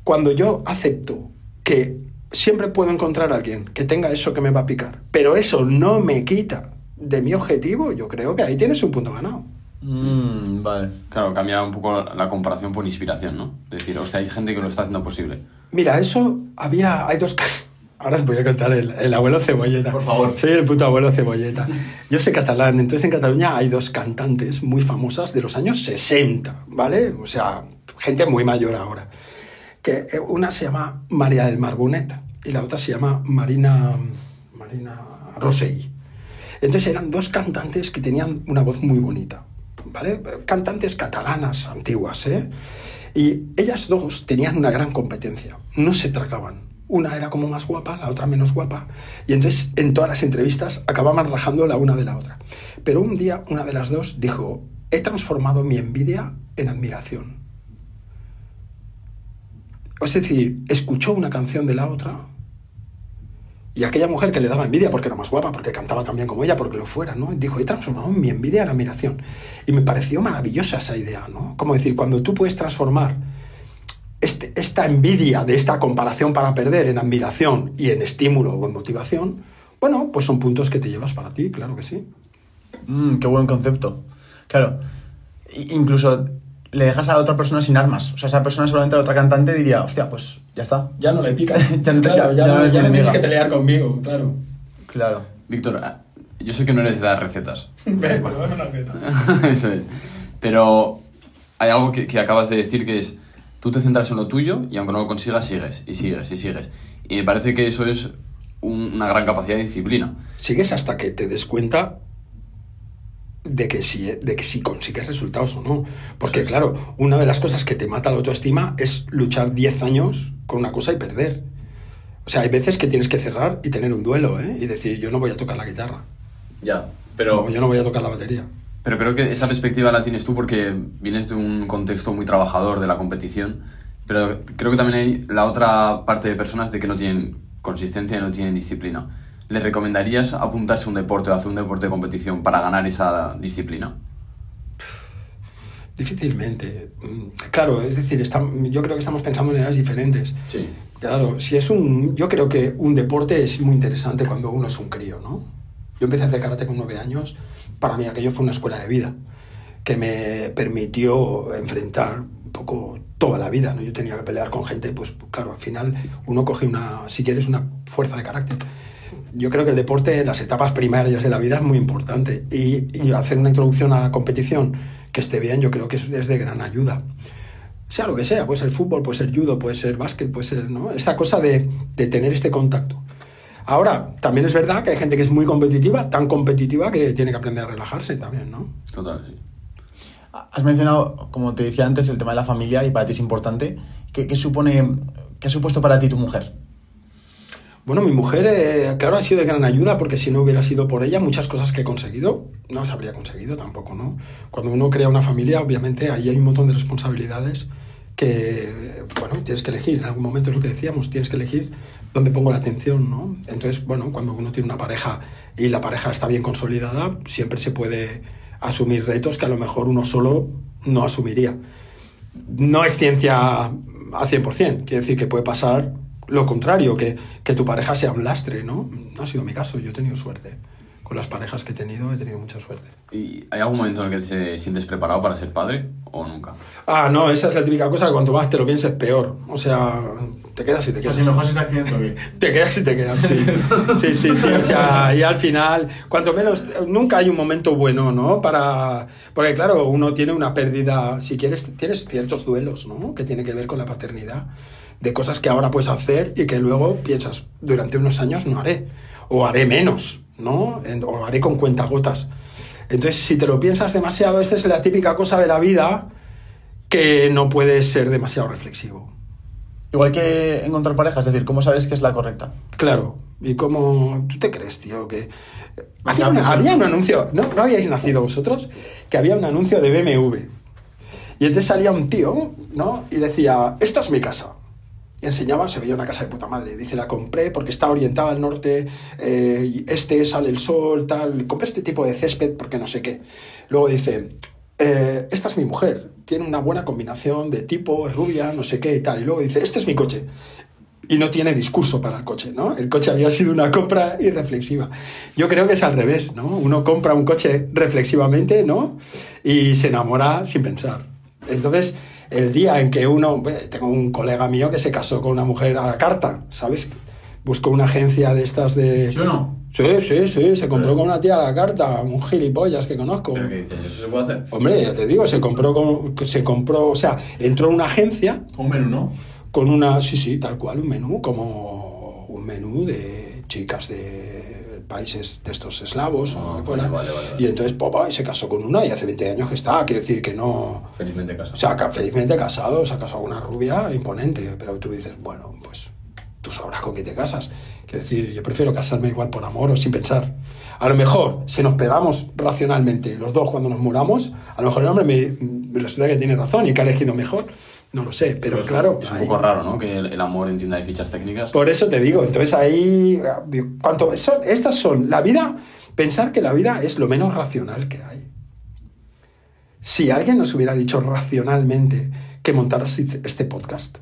[SPEAKER 1] cuando yo acepto que siempre puedo encontrar a alguien que tenga eso que me va a picar, pero eso no me quita de mi objetivo, yo creo que ahí tienes un punto ganado.
[SPEAKER 2] Mm, vale.
[SPEAKER 4] Claro, cambia un poco la comparación por inspiración, ¿no? Es decir, hostia, hay gente que lo está haciendo posible.
[SPEAKER 1] Mira, eso había, hay dos... Ahora os voy a contar el, el abuelo Cebolleta.
[SPEAKER 2] Por favor.
[SPEAKER 1] Soy el puto abuelo Cebolleta. Yo soy catalán, entonces en Cataluña hay dos cantantes muy famosas de los años 60, ¿vale? O sea, gente muy mayor ahora. Que eh, una se llama María del Mar Bonet y la otra se llama Marina, Marina Rosell. Entonces eran dos cantantes que tenían una voz muy bonita, ¿vale? Cantantes catalanas antiguas, ¿eh? Y ellas dos tenían una gran competencia, no se tragaban. Una era como más guapa, la otra menos guapa. Y entonces en todas las entrevistas acababan rajando la una de la otra. Pero un día una de las dos dijo, he transformado mi envidia en admiración. Es decir, escuchó una canción de la otra y aquella mujer que le daba envidia porque era más guapa, porque cantaba también como ella, porque lo fuera, ¿no? Dijo, he transformado mi envidia en admiración. Y me pareció maravillosa esa idea, ¿no? Como decir, cuando tú puedes transformar este- esta envidia de esta comparación para perder en admiración y en estímulo o en motivación, bueno, pues son puntos que te llevas para ti, claro que sí.
[SPEAKER 2] Mm, qué buen concepto. Claro. Incluso le dejas a la otra persona sin armas. O sea, esa persona seguramente a la otra cantante diría, hostia, pues ya está.
[SPEAKER 1] Ya no le pica.
[SPEAKER 2] Ya no te-
[SPEAKER 1] Claro,
[SPEAKER 2] ya- ya no es mi amiga.
[SPEAKER 1] pelear conmigo, claro.
[SPEAKER 2] Claro.
[SPEAKER 4] Víctor, ah, yo sé que no eres de dar recetas.
[SPEAKER 1] Ven, pero una.
[SPEAKER 4] Eso es. Pero hay algo que, que acabas de decir que es, tú te centras en lo tuyo y aunque no lo consigas, sigues y sigues y sigues. Y me parece que eso es un- una gran capacidad de disciplina.
[SPEAKER 1] sigues hasta que te des cuenta de que si, de que si consigues resultados o no. Porque, claro, una de las cosas que te mata la autoestima es luchar 10 años con una cosa y perder. O sea, hay veces que tienes que cerrar y tener un duelo, ¿eh? Y decir, yo no voy a tocar la guitarra.
[SPEAKER 4] Ya, pero...
[SPEAKER 1] O yo no voy a tocar la batería.
[SPEAKER 4] Pero creo que esa perspectiva la tienes tú porque vienes de un contexto muy trabajador de la competición, pero creo que también hay la otra parte de personas de que no tienen consistencia y no tienen disciplina. ¿Les recomendarías apuntarse a un deporte o hacer un deporte de competición para ganar esa disciplina?
[SPEAKER 1] Difícilmente. Claro, es decir, estam- yo creo que estamos pensando en edades diferentes.
[SPEAKER 4] Sí.
[SPEAKER 1] Claro, si es un. Yo creo que un deporte es muy interesante cuando uno es un crío, ¿no? Yo empecé a hacer karate con nueve años. Para mí aquello fue una escuela de vida que me permitió enfrentar un poco toda la vida, ¿no? Yo tenía que pelear con gente, pues claro, al final uno coge una, si quieres, una fuerza de carácter. Yo creo que el deporte en las etapas primarias de la vida es muy importante y, y hacer una introducción a la competición que esté bien, yo creo que es, es de gran ayuda. Sea lo que sea, puede ser fútbol, puede ser judo, puede ser básquet, puede ser, ¿no? Esta cosa de, de tener este contacto. Ahora, también es verdad que hay gente que es muy competitiva, tan competitiva que tiene que aprender a relajarse también, ¿no?
[SPEAKER 4] Total, sí.
[SPEAKER 2] Has mencionado, como te decía antes, el tema de la familia y para ti es importante. ¿Qué, qué supone, qué ha supuesto para ti tu mujer?
[SPEAKER 1] Bueno, mi mujer, eh, claro, ha sido de gran ayuda porque si no hubiera sido por ella, muchas cosas que he conseguido no las habría conseguido tampoco, ¿no? Cuando uno crea una familia, obviamente ahí hay un montón de responsabilidades que, bueno, tienes que elegir. En algún momento es lo que decíamos, tienes que elegir dónde pongo la atención, ¿no? Entonces, bueno, cuando uno tiene una pareja y la pareja está bien consolidada, siempre se puede asumir retos que a lo mejor uno solo no asumiría. No es ciencia al 100%, quiere decir que puede pasar lo contrario, que, que tu pareja sea un lastre, ¿no? No ha sido mi caso, yo he tenido suerte. Con las parejas que he tenido he tenido mucha suerte.
[SPEAKER 4] ¿Y hay algún momento en el que te sientes preparado para ser padre o nunca?
[SPEAKER 1] Ah, no, esa es la típica cosa que cuanto más te lo pienses, peor. O sea, te quedas y te quedas.
[SPEAKER 2] se está accidente que...
[SPEAKER 1] Te quedas y te quedas, sí. Sí, sí, sí. O sea, y al final, cuanto menos, nunca hay un momento bueno, ¿no? Para. Porque, claro, uno tiene una pérdida. Si quieres, tienes ciertos duelos, ¿no? Que tiene que ver con la paternidad. De cosas que ahora puedes hacer y que luego piensas, durante unos años no haré. O haré menos, ¿no? O haré con cuentagotas. Entonces, si te lo piensas demasiado, esta es la típica cosa de la vida que no puedes ser demasiado reflexivo.
[SPEAKER 2] Igual que encontrar pareja, es decir, ¿cómo sabes que es la correcta?
[SPEAKER 1] Claro, y como tú te crees, tío, que había, una- un anuncio, ¿no, ¿no habíais nacido vosotros? Que había un anuncio de BMW. Y entonces salía un tío, ¿no? Y decía, esta es mi casa. Y enseñaba, se veía una casa de puta madre. Dice, la compré porque está orientada al norte, eh, este sale el sol, tal. Compré este tipo de césped porque no sé qué. Luego dice, eh, esta es mi mujer. Tiene una buena combinación de tipo, rubia, no sé qué y tal. Y luego dice, este es mi coche y no tiene discurso para el coche, ¿no? El coche había sido una compra irreflexiva. Yo creo que es al revés, ¿no? Uno compra un coche reflexivamente, ¿no? Y se enamora sin pensar. Entonces, el día en que uno... Tengo un colega mío que se casó con una mujer a la carta, ¿sabes? Buscó una agencia de estas de...
[SPEAKER 2] ¿Sí o no?
[SPEAKER 1] Sí, sí, sí, se compró con una tía a la carta, un gilipollas que conozco.
[SPEAKER 4] ¿Pero qué dices? ¿Eso se puede hacer?
[SPEAKER 1] Hombre, ya te digo, se compró, con, que se compró, o sea, entró en una agencia
[SPEAKER 2] Con un menú, ¿no?
[SPEAKER 1] con una, sí, sí, tal cual, un menú, como un menú de chicas de países de estos eslavos o
[SPEAKER 4] Ah,
[SPEAKER 1] lo que
[SPEAKER 4] vale,
[SPEAKER 1] fuera.
[SPEAKER 4] vale, vale, vale.
[SPEAKER 1] Y entonces papá y se casó con una y hace 20 años que está, quiere decir que no...
[SPEAKER 4] Felizmente casa.
[SPEAKER 1] O sea, felizmente casado, se ha casado con una rubia imponente, pero tú dices, bueno, pues tú sabrás con quién te casas. Quiero decir, yo prefiero casarme igual por amor o sin pensar. A lo mejor, si nos pegamos racionalmente los dos cuando nos muramos, a lo mejor el hombre me, me resulta que tiene razón y que ha elegido mejor. No lo sé, pero
[SPEAKER 4] es-
[SPEAKER 1] claro.
[SPEAKER 4] Es un
[SPEAKER 1] ahí-
[SPEAKER 4] poco raro, ¿no? Que el, el amor entienda de fichas técnicas.
[SPEAKER 1] por eso te digo, entonces ahí, cuanto, son, estas son, la vida, pensar que la vida es lo menos racional que hay. Si alguien nos hubiera dicho racionalmente que montaras este podcast,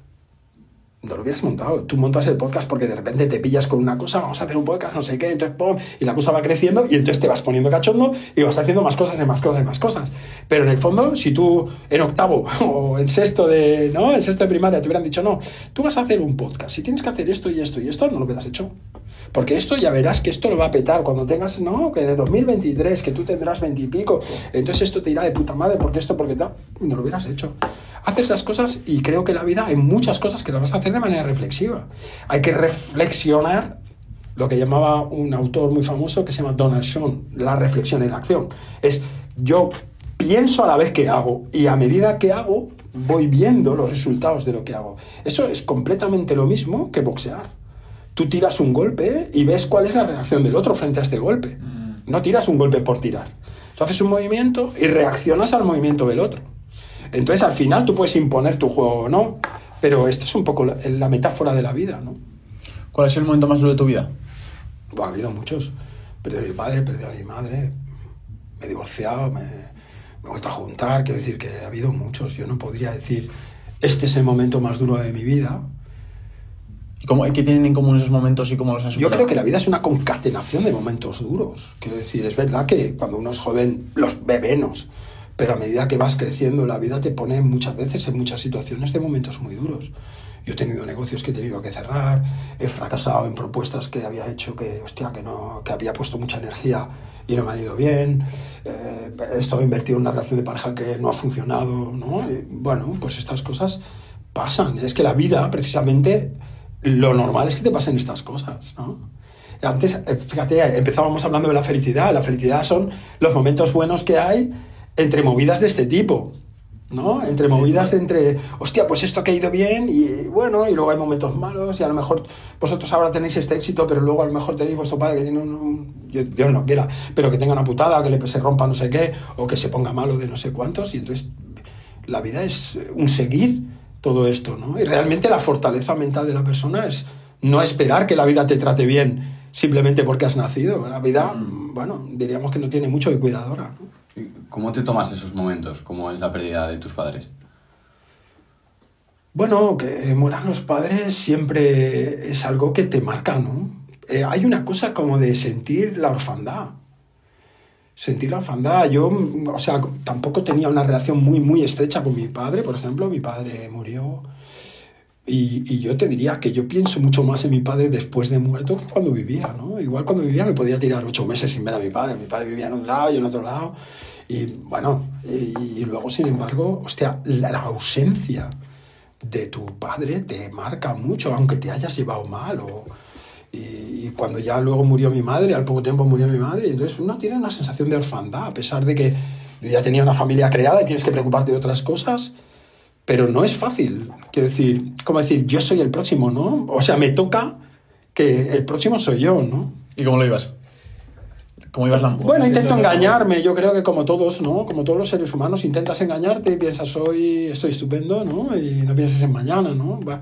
[SPEAKER 1] no lo hubieras montado. Tú montas el podcast porque de repente te pillas con una cosa, vamos a hacer un podcast, no sé qué, entonces pum, y la cosa va creciendo y entonces te vas poniendo cachondo y vas haciendo más cosas y más cosas y más cosas. Pero en el fondo, si tú en octavo o en sexto de, ¿no? En sexto de primaria te hubieran dicho, no, tú vas a hacer un podcast, si tienes que hacer esto y esto y esto, no lo hubieras hecho. Porque esto ya verás que esto lo va a petar cuando tengas, no, que en el 2023, que tú tendrás veintipico, entonces esto te irá de puta madre, porque esto, porque tal, no lo hubieras hecho. Haces las cosas y creo que la vida hay muchas cosas que las vas a hacer de manera reflexiva. Hay que reflexionar lo que llamaba un autor muy famoso que se llama Donald Sean, la reflexión en acción. Es yo pienso a la vez que hago y a medida que hago voy viendo los resultados de lo que hago. Eso es completamente lo mismo que boxear. Tú tiras un golpe y ves cuál es la reacción del otro frente a este golpe. No tiras un golpe por tirar. Tú haces un movimiento y reaccionas al movimiento del otro. Entonces al final tú puedes imponer tu juego o no, pero esto es un poco la, la metáfora de la vida, ¿no?
[SPEAKER 2] ¿Cuál es el momento más duro de tu vida?
[SPEAKER 1] Bueno, ha habido muchos. Perdí a mi padre, perdí a mi madre, me he divorciado, me, me he vuelto a juntar. Quiero decir que ha habido muchos. Yo no podría decir, este es el momento más duro de mi vida.
[SPEAKER 2] ¿Y cómo, ¿Qué tienen en común esos momentos y cómo los has
[SPEAKER 1] Yo
[SPEAKER 2] superado?
[SPEAKER 1] creo que la vida es una concatenación de momentos duros. Quiero decir, es verdad que cuando uno es joven los ve menos, pero a medida que vas creciendo, la vida te pone muchas veces en muchas situaciones de momentos muy duros. Yo he tenido negocios que he tenido que cerrar, he fracasado en propuestas que había hecho que, hostia, que, no, que había puesto mucha energía y no me han ido bien. Eh, he estado invertido en una relación de pareja que no ha funcionado, ¿no? Bueno, pues estas cosas pasan. Es que la vida, precisamente, lo normal es que te pasen estas cosas, ¿no? Antes, eh, fíjate, empezábamos hablando de la felicidad. La felicidad son los momentos buenos que hay entre movidas de este tipo. ¿no? Entre movidas, entre, hostia, pues esto ha ido bien y bueno, y luego hay momentos malos y a lo mejor vosotros ahora tenéis este éxito, pero luego a lo mejor tenéis vuestro padre que tiene un, yo, Dios no quiera, pero que tenga una putada, que le se rompa no sé qué, o que se ponga malo de no sé cuántos, y entonces la vida es un seguir todo esto, ¿no? Y realmente la fortaleza mental de la persona es no esperar que la vida te trate bien simplemente porque has nacido. La vida, bueno, diríamos que no tiene mucho de cuidadora, ¿no?
[SPEAKER 4] ¿Cómo te tomas esos momentos? ¿Cómo es la pérdida de tus padres?
[SPEAKER 1] Bueno, que mueran los padres siempre es algo que te marca, ¿no? Eh, hay una cosa como de sentir la orfandad. Sentir la orfandad. Yo, o sea, tampoco tenía una relación muy, muy estrecha con mi padre, por ejemplo. Mi padre murió. Y, y, yo te diría que yo pienso mucho más en mi padre después de muerto que cuando vivía, ¿no? Igual cuando vivía me podía tirar ocho meses sin ver a mi padre. Mi padre vivía en un lado y en otro lado. Y bueno, y, y luego, sin embargo, hostia, la, la, ausencia de tu padre te marca mucho, aunque te hayas llevado mal. O, y, y, cuando ya luego murió mi madre, al poco tiempo murió mi madre, entonces uno tiene una sensación de orfandad, a pesar de que yo ya tenía una familia creada y tienes que preocuparte de otras cosas pero no es fácil. Quiero decir, como decir, yo soy el próximo, ¿no? O sea, me toca que el próximo soy yo, ¿no?
[SPEAKER 2] ¿Y cómo lo ibas? ¿Cómo ibas la
[SPEAKER 1] Bueno, intento engañarme, yo creo que como todos, ¿no? Como todos los seres humanos, intentas engañarte y piensas, hoy estoy estupendo, ¿no? Y no piensas en mañana, ¿no? Va,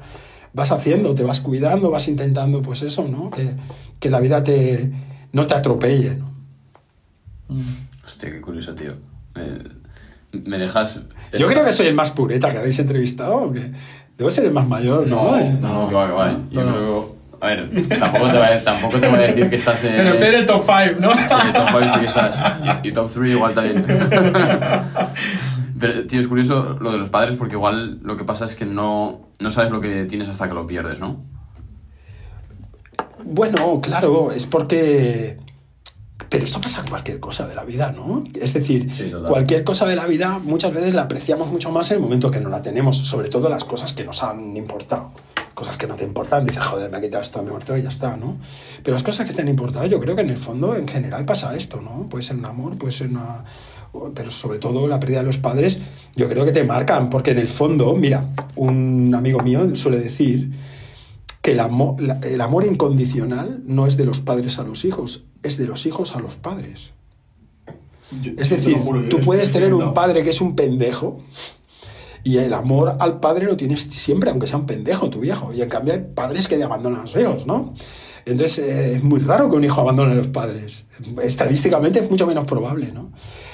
[SPEAKER 1] vas haciendo, te vas cuidando, vas intentando, pues eso, ¿no? Que, que la vida te, no te atropelle, ¿no?
[SPEAKER 4] Hostia, qué curioso, tío. Eh, me dejas...
[SPEAKER 1] Yo creo que soy el más pureta que habéis entrevistado, debo ser el más mayor, ¿no?
[SPEAKER 4] No, no, no que va, que va. Yo no, creo... A ver, tampoco te, voy a, tampoco te voy a decir que estás en...
[SPEAKER 2] Pero estoy en el top 5, ¿no?
[SPEAKER 4] Sí, en el top 5 sí que estás. Y, y top 3 igual también. Pero, tío, es curioso lo de los padres porque igual lo que pasa es que no, no sabes lo que tienes hasta que lo pierdes, ¿no?
[SPEAKER 1] Bueno, claro, es porque... Pero esto pasa en cualquier cosa de la vida, ¿no? Es decir,
[SPEAKER 4] Sí,
[SPEAKER 1] cualquier cosa de la vida muchas veces la apreciamos mucho más en el momento que no la tenemos, sobre todo las cosas que nos han importado. Cosas que no te importan, dices, joder, me ha quitado esto, me he muerto y ya está, ¿no? Pero las cosas que te han importado, yo creo que en el fondo, en general, pasa esto, ¿no? Puede ser un amor, puede ser una... Pero sobre todo la pérdida de los padres, yo creo que te marcan, porque en el fondo, mira, un amigo mío suele decir que el amor, la- el amor incondicional no es de los padres a los hijos, es de los hijos a los padres. Es decir, tú puedes tener un padre que es un pendejo y el amor al padre lo tienes siempre, aunque sea un pendejo tu viejo. Y en cambio hay padres que te abandonan a los hijos, ¿no? Entonces eh, es muy raro que un hijo abandone a los padres. Estadísticamente es mucho menos probable, ¿no?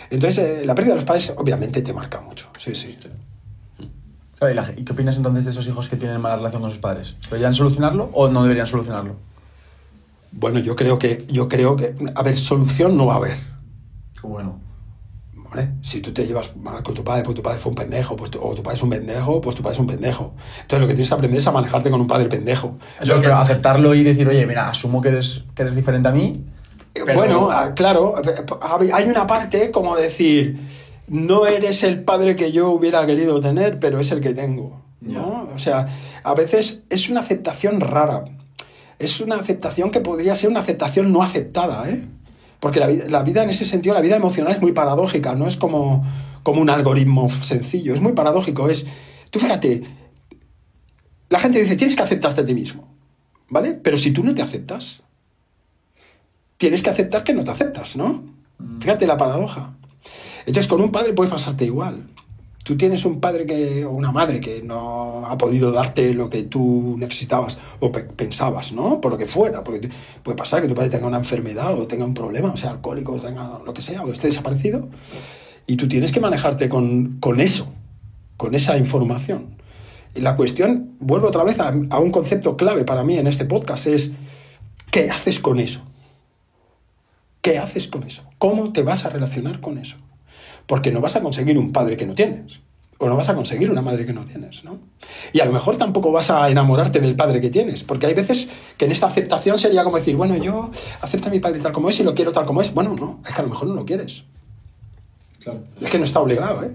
[SPEAKER 1] Entonces eh, la pérdida de los padres obviamente te marca mucho. Sí, sí.
[SPEAKER 2] ¿Y la- ¿Y qué opinas entonces de esos hijos que tienen mala relación con sus padres? ¿Deberían solucionarlo o no deberían solucionarlo?
[SPEAKER 1] Bueno, yo creo que, yo creo que, a ver, solución no va a haber.
[SPEAKER 2] Bueno.
[SPEAKER 1] ¿Vale? Si tú te llevas mal con tu padre, pues tu padre fue un pendejo, pues tu- o tu padre es un pendejo, pues tu padre es un pendejo. Entonces lo que tienes que aprender es a manejarte con un padre pendejo.
[SPEAKER 2] Eso,
[SPEAKER 1] Lo que-
[SPEAKER 2] pero aceptarlo y decir, oye, mira, asumo que eres, que eres diferente a mí. pero-
[SPEAKER 1] Bueno, ah, claro, hay una parte como decir, no eres el padre que yo hubiera querido tener, pero es el que tengo. ¿no? O sea, a veces es una aceptación rara. Es una aceptación que podría ser una aceptación no aceptada, ¿eh? Porque la vida, la vida en ese sentido, la vida emocional es muy paradójica, no es como, como un algoritmo sencillo, es muy paradójico. Es, tú fíjate, la gente dice, tienes que aceptarte a ti mismo, ¿vale? Pero si tú no te aceptas, tienes que aceptar que no te aceptas, ¿no? Fíjate la paradoja. Entonces, con un padre puede pasarte igual. Tú tienes un padre que, o una madre que no ha podido darte lo que tú necesitabas o pe- pensabas, ¿no? Por lo que fuera. Porque puede pasar que tu padre tenga una enfermedad o tenga un problema, o sea, alcohólico, o tenga lo que sea, o esté desaparecido. Y tú tienes que manejarte con, con eso, con esa información. La cuestión, vuelvo otra vez a, a un concepto clave para mí en este podcast, es ¿qué haces con eso? ¿Qué haces con eso? ¿Cómo te vas a relacionar con eso? Porque no vas a conseguir un padre que no tienes. O no vas a conseguir una madre que no tienes, ¿no? Y a lo mejor tampoco vas a enamorarte del padre que tienes, porque hay veces que en esta aceptación sería como decir, bueno, yo acepto a mi padre tal como es y lo quiero tal como es. Bueno, no, es que a lo mejor no lo quieres. Es que no está obligado, ¿eh?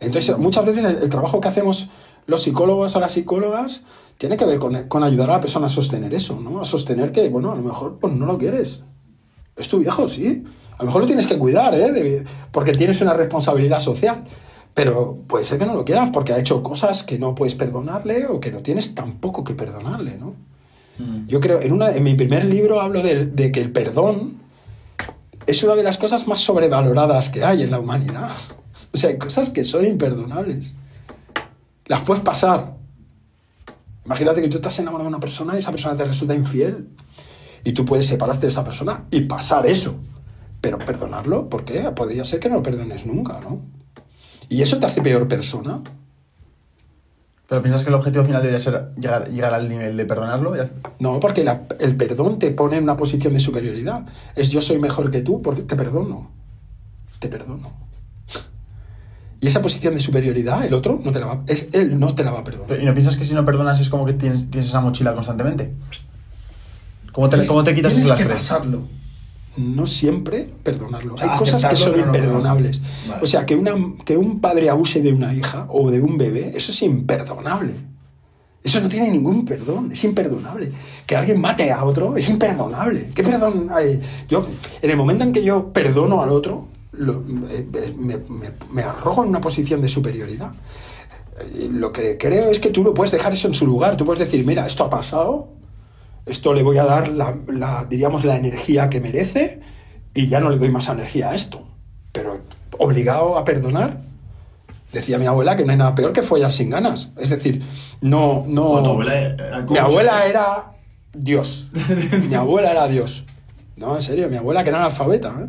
[SPEAKER 1] Entonces, muchas veces el, el trabajo que hacemos los psicólogos o las psicólogas tiene que ver con, con ayudar a la persona a sostener eso, ¿no? A sostener que, bueno, a lo mejor pues no lo quieres. Es tu viejo, sí. A lo mejor lo tienes que cuidar, ¿eh? De- porque tienes una responsabilidad social. Pero puede ser que no lo quieras porque ha hecho cosas que no puedes perdonarle o que no tienes tampoco que perdonarle, ¿no? Yo creo, en, una, en mi primer libro hablo de, de que el perdón es una de las cosas más sobrevaloradas que hay en la humanidad. O sea, hay cosas que son imperdonables. Las puedes pasar. Imagínate que tú estás enamorado de una persona y esa persona te resulta infiel. Y tú puedes separarte de esa persona y pasar eso. Pero perdonarlo, ¿por qué? Podría ser que no lo perdones nunca, ¿no? Y eso te hace peor persona.
[SPEAKER 2] Pero piensas que el objetivo final debería ser llegar, llegar al nivel de perdonarlo.
[SPEAKER 1] No, porque la- el perdón te pone en una posición de superioridad. Es yo soy mejor que tú porque te perdono. Te perdono. Y esa posición de superioridad, el otro no te la va, es él no te la va a perdonar.
[SPEAKER 2] ¿Y no piensas que si no perdonas es como que tienes, tienes esa mochila constantemente? ¿Cómo te, cómo te quitas
[SPEAKER 1] Tienes
[SPEAKER 2] las
[SPEAKER 1] que pasarlo. No siempre perdonarlo.
[SPEAKER 2] O sea,
[SPEAKER 1] Hay cosas que son
[SPEAKER 2] no
[SPEAKER 1] imperdonables.
[SPEAKER 2] Vale.
[SPEAKER 1] O sea, que, una, que un padre abuse de una hija o de un bebé, eso es imperdonable. Eso no tiene ningún perdón, es imperdonable. Que alguien mate a otro es imperdonable. ¿Qué perdón hay? Yo, en el momento en que yo perdono al otro, lo- eh, eh, me, me- me arrojo en una posición de superioridad. Eh, Lo que creo es que tú lo puedes dejar eso en su lugar. Tú puedes decir, mira, esto ha pasado, esto le voy a dar la, la, diríamos, la energía que merece y ya no le doy más energía a esto. Pero obligado a perdonar, decía mi abuela que no hay nada peor que follar sin ganas. Es decir, no... no
[SPEAKER 2] abuela era
[SPEAKER 1] mi abuela era Dios. mi abuela era Dios. No, en serio, mi abuela que era analfabeta, ¿eh?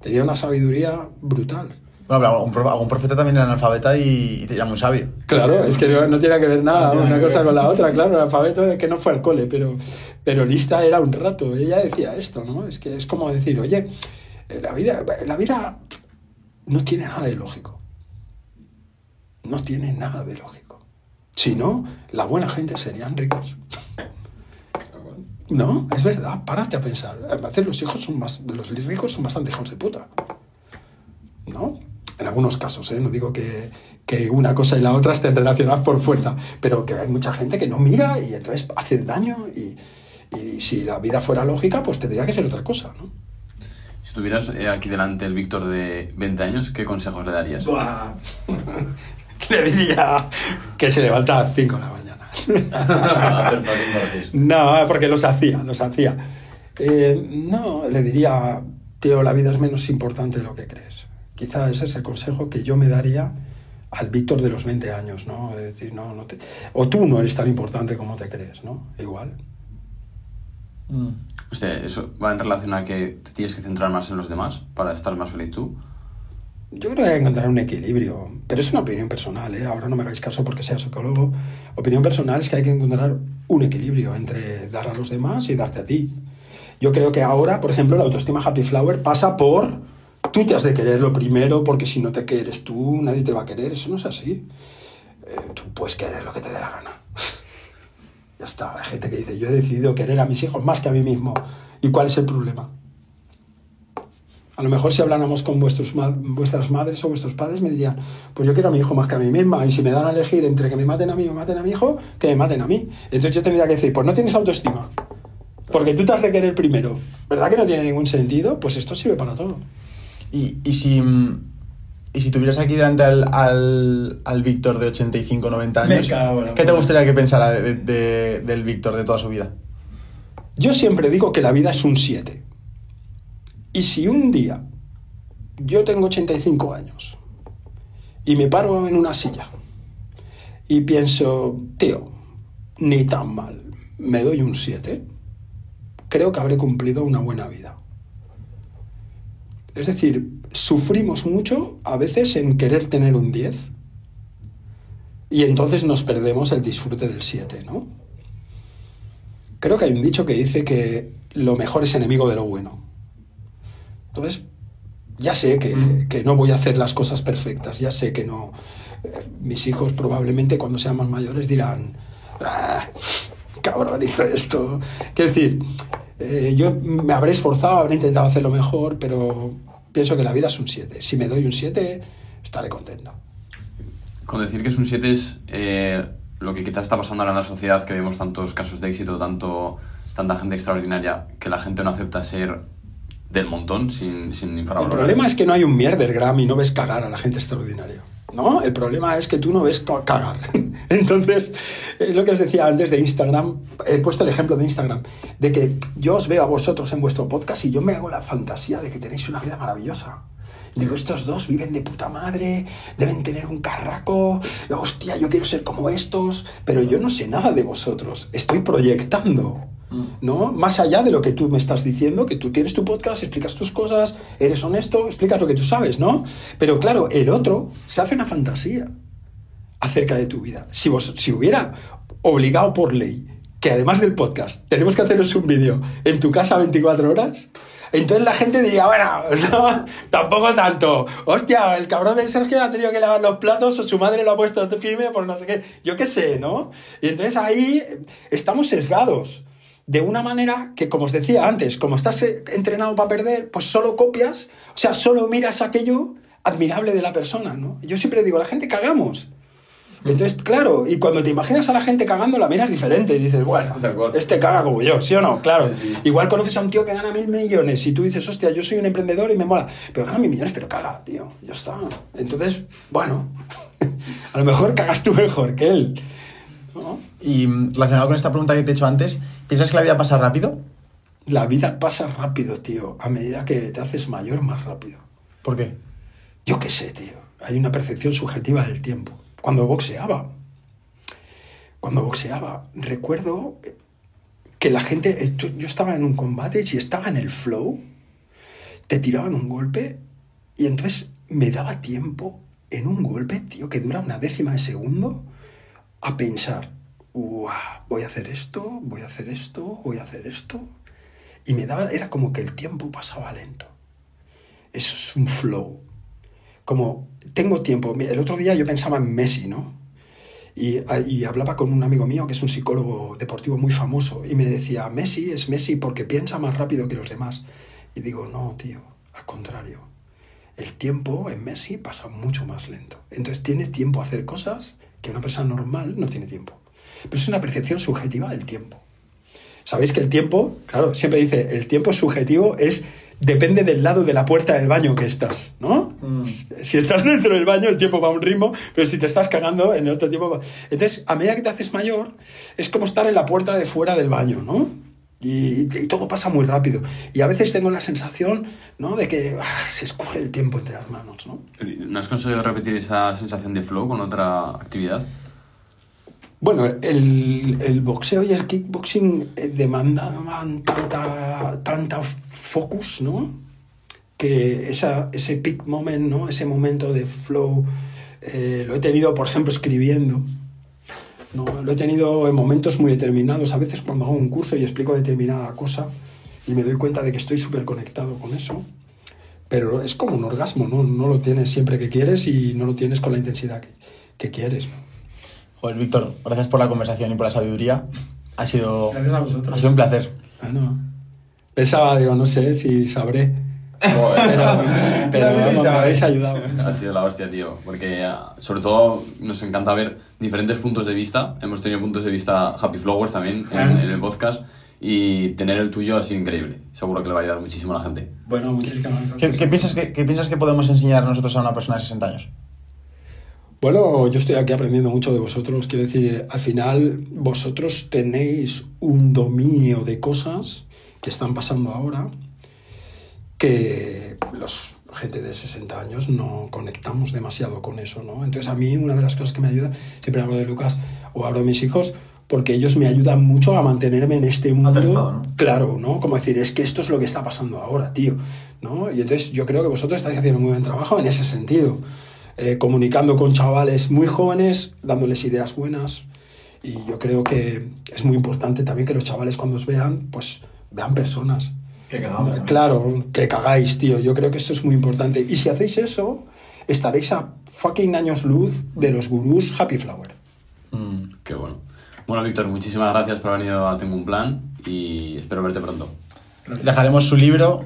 [SPEAKER 1] tenía una sabiduría brutal.
[SPEAKER 2] Bueno, pero algún, profe- algún profeta también era analfabeta y, y era muy sabio.
[SPEAKER 1] Claro, es que no, no tiene que ver nada
[SPEAKER 2] No
[SPEAKER 1] una cosa
[SPEAKER 2] ver.
[SPEAKER 1] con la otra, claro, el alfabeto es que no fue al cole, pero, pero lista era un rato. Ella decía esto, ¿no? Es que es como decir, oye, la vida, la vida no tiene nada de lógico. No tiene nada de lógico. Si no, la buena gente serían ricos. No, es verdad, párate a pensar. A veces los hijos son más, los ricos son bastante hijos de puta. ¿no? En algunos casos, ¿eh? no digo que, que una cosa y la otra estén relacionadas por fuerza, pero que hay mucha gente que no mira y entonces hace daño y, y si la vida fuera lógica, pues tendría que ser otra cosa, ¿no?
[SPEAKER 4] Si estuvieras eh, aquí delante el Víctor de 20 años, ¿qué consejos le darías?
[SPEAKER 1] Le diría que se levanta a las 5 de la mañana. No, porque los hacía, los hacía. Eh, no, le diría, tío, la vida es menos importante de lo que crees. Quizá ese es el consejo que yo me daría al Víctor de los 20 años, ¿no? Es decir, no, no te... O tú no eres tan importante como te crees, ¿no? Igual.
[SPEAKER 4] Usted, ¿eso va en relación a que te tienes que centrar más en los demás para estar más feliz tú?
[SPEAKER 1] Yo creo que hay que encontrar un equilibrio, pero es una opinión personal, ¿eh? ahora no me hagáis caso porque sea psicólogo. Opinión personal es que hay que encontrar un equilibrio entre dar a los demás y darte a ti. Yo creo que ahora, por ejemplo, la autoestima Happy Flower pasa por tú te has de querer lo primero porque si no te quieres tú, nadie te va a querer. Eso no es así. Eh, tú puedes querer lo que te dé la gana. ya está. Hay gente que dice, yo he decidido querer a mis hijos más que a mí mismo. ¿Y cuál es el problema? A lo mejor si habláramos con vuestros vuestras madres o vuestros padres me dirían, pues yo quiero a mi hijo más que a mí misma y si me dan a elegir entre que me maten a mí o maten a mi hijo, que me maten a mí. Entonces yo tendría que decir, pues no tienes autoestima, porque tú te has de querer primero. ¿Verdad que no tiene ningún sentido? Pues esto sirve para todo.
[SPEAKER 2] Y, y si, mm, y si tuvieras aquí delante al, al, al Víctor de 85, 90
[SPEAKER 1] Me
[SPEAKER 2] años,
[SPEAKER 1] cago
[SPEAKER 2] ¿qué te gustaría que pensara de- de- del Víctor de toda su vida?
[SPEAKER 1] Yo siempre digo que la vida es un 7. Y si un día yo tengo 85 años y me paro en una silla y pienso, tío, ni tan mal, me doy un 7, creo que habré cumplido una buena vida. Es decir, sufrimos mucho a veces en querer tener un 10 y entonces nos perdemos el disfrute del 7, ¿no? Creo que hay un dicho que dice que lo mejor es enemigo de lo bueno. Entonces, Ya sé que,
[SPEAKER 2] Mm.
[SPEAKER 1] que no voy a hacer las cosas perfectas, ya sé que no. eh, Mis hijos probablemente cuando sean más mayores dirán, "Ah, cabrón, hizo esto. Quiero decir, eh, yo me habré esforzado, habré intentado hacerlo mejor, pero pienso que la vida es un 7. Si me doy un 7, estaré contento.
[SPEAKER 4] Con decir que es un 7 es eh, lo que quizás está pasando ahora en la sociedad, que vemos tantos casos de éxito, tanto, tanta gente extraordinaria, que la gente no acepta ser del montón sin, sin
[SPEAKER 1] El
[SPEAKER 4] infravalorar.
[SPEAKER 1] problema es que no hay un mierdergram y no ves cagar a la gente extraordinaria. ¿No? El problema es que tú no ves ca- cagar. Entonces, es lo que os decía antes de Instagram. He puesto el ejemplo de Instagram. De que yo os veo a vosotros en vuestro podcast y yo me hago la fantasía de que tenéis una vida maravillosa. Digo, estos dos viven de puta madre, deben tener un carraco, hostia, yo quiero ser como estos, pero yo no sé nada de vosotros, estoy proyectando, ¿no? Más allá de lo que tú me estás diciendo, que tú tienes tu podcast, explicas tus cosas, eres honesto, explicas lo que tú sabes, ¿no? Pero claro, el otro se hace una fantasía acerca de tu vida. Si, vos, si hubiera obligado por ley que además del podcast tenemos que haceros un vídeo en tu casa 24 horas, entonces la gente diría, bueno, no, tampoco tanto. Hostia, el cabrón del Sergio ha tenido que lavar los platos o su madre lo ha puesto firme por no sé qué. Yo qué sé, ¿no? Y entonces ahí estamos sesgados. De una manera que, como os decía antes, como estás eh, entrenado para perder, pues solo copias, o sea, solo miras aquello admirable de la persona, ¿no? Yo siempre digo, la gente cagamos. Entonces, claro, y cuando te imaginas a la gente cagando, la miras diferente y dices, bueno, este caga como yo, ¿sí o no? Claro.
[SPEAKER 4] Sí, sí.
[SPEAKER 1] Igual conoces a un tío que gana mil millones y tú dices, hostia, yo soy un emprendedor y me mola, pero gana mil millones, pero caga, tío, ya está. Entonces, bueno, a lo mejor cagas tú mejor que él. ¿no?
[SPEAKER 2] Y relacionado con esta pregunta que te he hecho antes, ¿piensas que la vida pasa rápido?
[SPEAKER 1] La vida pasa rápido, tío. A medida que te haces mayor, más rápido.
[SPEAKER 2] ¿Por qué?
[SPEAKER 1] Yo qué sé, tío. Hay una percepción subjetiva del tiempo. Cuando boxeaba, cuando boxeaba, recuerdo que la gente, eh, yo estaba en un combate y si estaba en el flow, te tiraban un golpe y entonces me daba tiempo en un golpe, tío, que dura una décima de segundo, a pensar, "Uah, voy a hacer esto, voy a hacer esto, voy a hacer esto. Y me daba, era como que el tiempo pasaba lento. Eso es un flow. Como tengo tiempo. El otro día yo pensaba en Messi, ¿no? Y, y hablaba con un amigo mío que es un psicólogo deportivo muy famoso y me decía, Messi es Messi porque piensa más rápido que los demás. Y digo, no, tío, al contrario. El tiempo en Messi pasa mucho más lento. Entonces tiene tiempo a hacer cosas que una persona normal no tiene tiempo. Pero es una percepción subjetiva del tiempo. Sabéis que el tiempo, claro, siempre dice, el tiempo subjetivo es depende del lado de la puerta del baño que estás, ¿no?
[SPEAKER 2] Mm.
[SPEAKER 1] Si estás dentro del baño, el tiempo va a un ritmo, pero si te estás cagando, en el otro tiempo va... Entonces, a medida que te haces mayor, es como estar en la puerta de fuera del baño, ¿no? Y, y todo pasa muy rápido. Y a veces tengo la sensación, ¿no? De que ah, se escurre el tiempo entre las manos, ¿no?
[SPEAKER 4] ¿No has conseguido repetir esa sensación de flow con otra actividad?
[SPEAKER 1] Bueno, el, el boxeo y el kickboxing eh, demandaban tanta, tanta focus, ¿no? Que esa, ese peak moment, ¿no? Ese momento de flow, eh, lo he tenido, por ejemplo, escribiendo. ¿no? Lo he tenido en momentos muy determinados. A veces cuando hago un curso y explico determinada cosa y me doy cuenta de que estoy súper conectado con eso. Pero es como un orgasmo, ¿no? No lo tienes siempre que quieres y no lo tienes con la intensidad que, que quieres. ¿no?
[SPEAKER 2] Joder, Víctor, gracias por la conversación y por la sabiduría. Ha sido,
[SPEAKER 1] Gracias a vosotros.
[SPEAKER 2] ha sido un placer.
[SPEAKER 1] Bueno, pensaba, digo, no sé si sabré. Pero, pero
[SPEAKER 2] No sé si
[SPEAKER 1] me habéis ayudado.
[SPEAKER 4] Ha sido la hostia, tío. Porque ah, sobre todo nos encanta ver diferentes puntos de vista. Hemos tenido puntos de vista Happy Flowers también en,
[SPEAKER 1] Ah.
[SPEAKER 4] en el podcast. Y tener el tuyo ha sido increíble. Seguro que le va a ayudar muchísimo a la gente.
[SPEAKER 1] Bueno, muchísimas
[SPEAKER 2] ¿Qué,
[SPEAKER 1] gracias.
[SPEAKER 2] qué piensas que, qué piensas que podemos enseñar nosotros a una persona de 60 años?
[SPEAKER 1] Bueno, yo estoy aquí aprendiendo mucho de vosotros. Quiero decir, al final vosotros tenéis un dominio de cosas que están pasando ahora que los gente de 60 años no conectamos demasiado con eso, ¿no? Entonces a mí una de las cosas que me ayuda, siempre hablo de Lucas o hablo de mis hijos, porque ellos me ayudan mucho a mantenerme en este mundo.
[SPEAKER 2] Aterrizado, ¿no?
[SPEAKER 1] Claro, ¿no? Como decir, es que esto es lo que está pasando ahora, tío, ¿no? Y entonces yo creo que vosotros estáis haciendo muy buen trabajo en ese sentido, eh, comunicando con chavales muy jóvenes, dándoles ideas buenas, y yo creo que es muy importante también que los chavales cuando os vean, pues vean personas,
[SPEAKER 2] Que cagamos.
[SPEAKER 1] Claro, que cagáis, tío. Yo creo que esto es muy importante. Y si hacéis eso, estaréis a fucking años luz de los gurús Happy Flower.
[SPEAKER 2] Mm.
[SPEAKER 4] Qué bueno. Bueno, Víctor, muchísimas gracias por haber venido a Tengo un Plan y espero verte pronto.
[SPEAKER 2] Dejaremos su libro.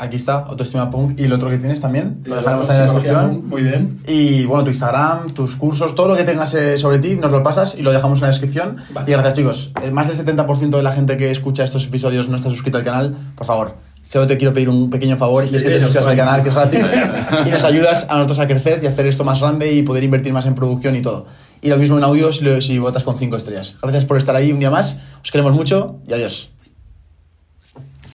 [SPEAKER 2] Aquí está, Autoestima Punk. Y el otro que tienes también. Lo dejaremos en la descripción.
[SPEAKER 1] Muy bien.
[SPEAKER 2] Y bueno, tu Instagram, tus cursos, todo lo que tengas eh, sobre ti, nos lo pasas y lo dejamos en la descripción.
[SPEAKER 1] Vale.
[SPEAKER 2] Y gracias, chicos. Eh, Más del 70% de la gente que escucha estos episodios no está suscrito al canal. Por favor, solo te quiero pedir un pequeño favor y es que te
[SPEAKER 1] Sí,
[SPEAKER 2] suscribas al canal, que es gratis.
[SPEAKER 4] Sí.
[SPEAKER 2] y nos ayudas a nosotros a crecer y hacer esto más grande y poder invertir más en producción y todo. Y lo mismo en audio si, lo- si votas con 5 estrellas. Gracias por estar ahí un día más. Os queremos mucho y adiós.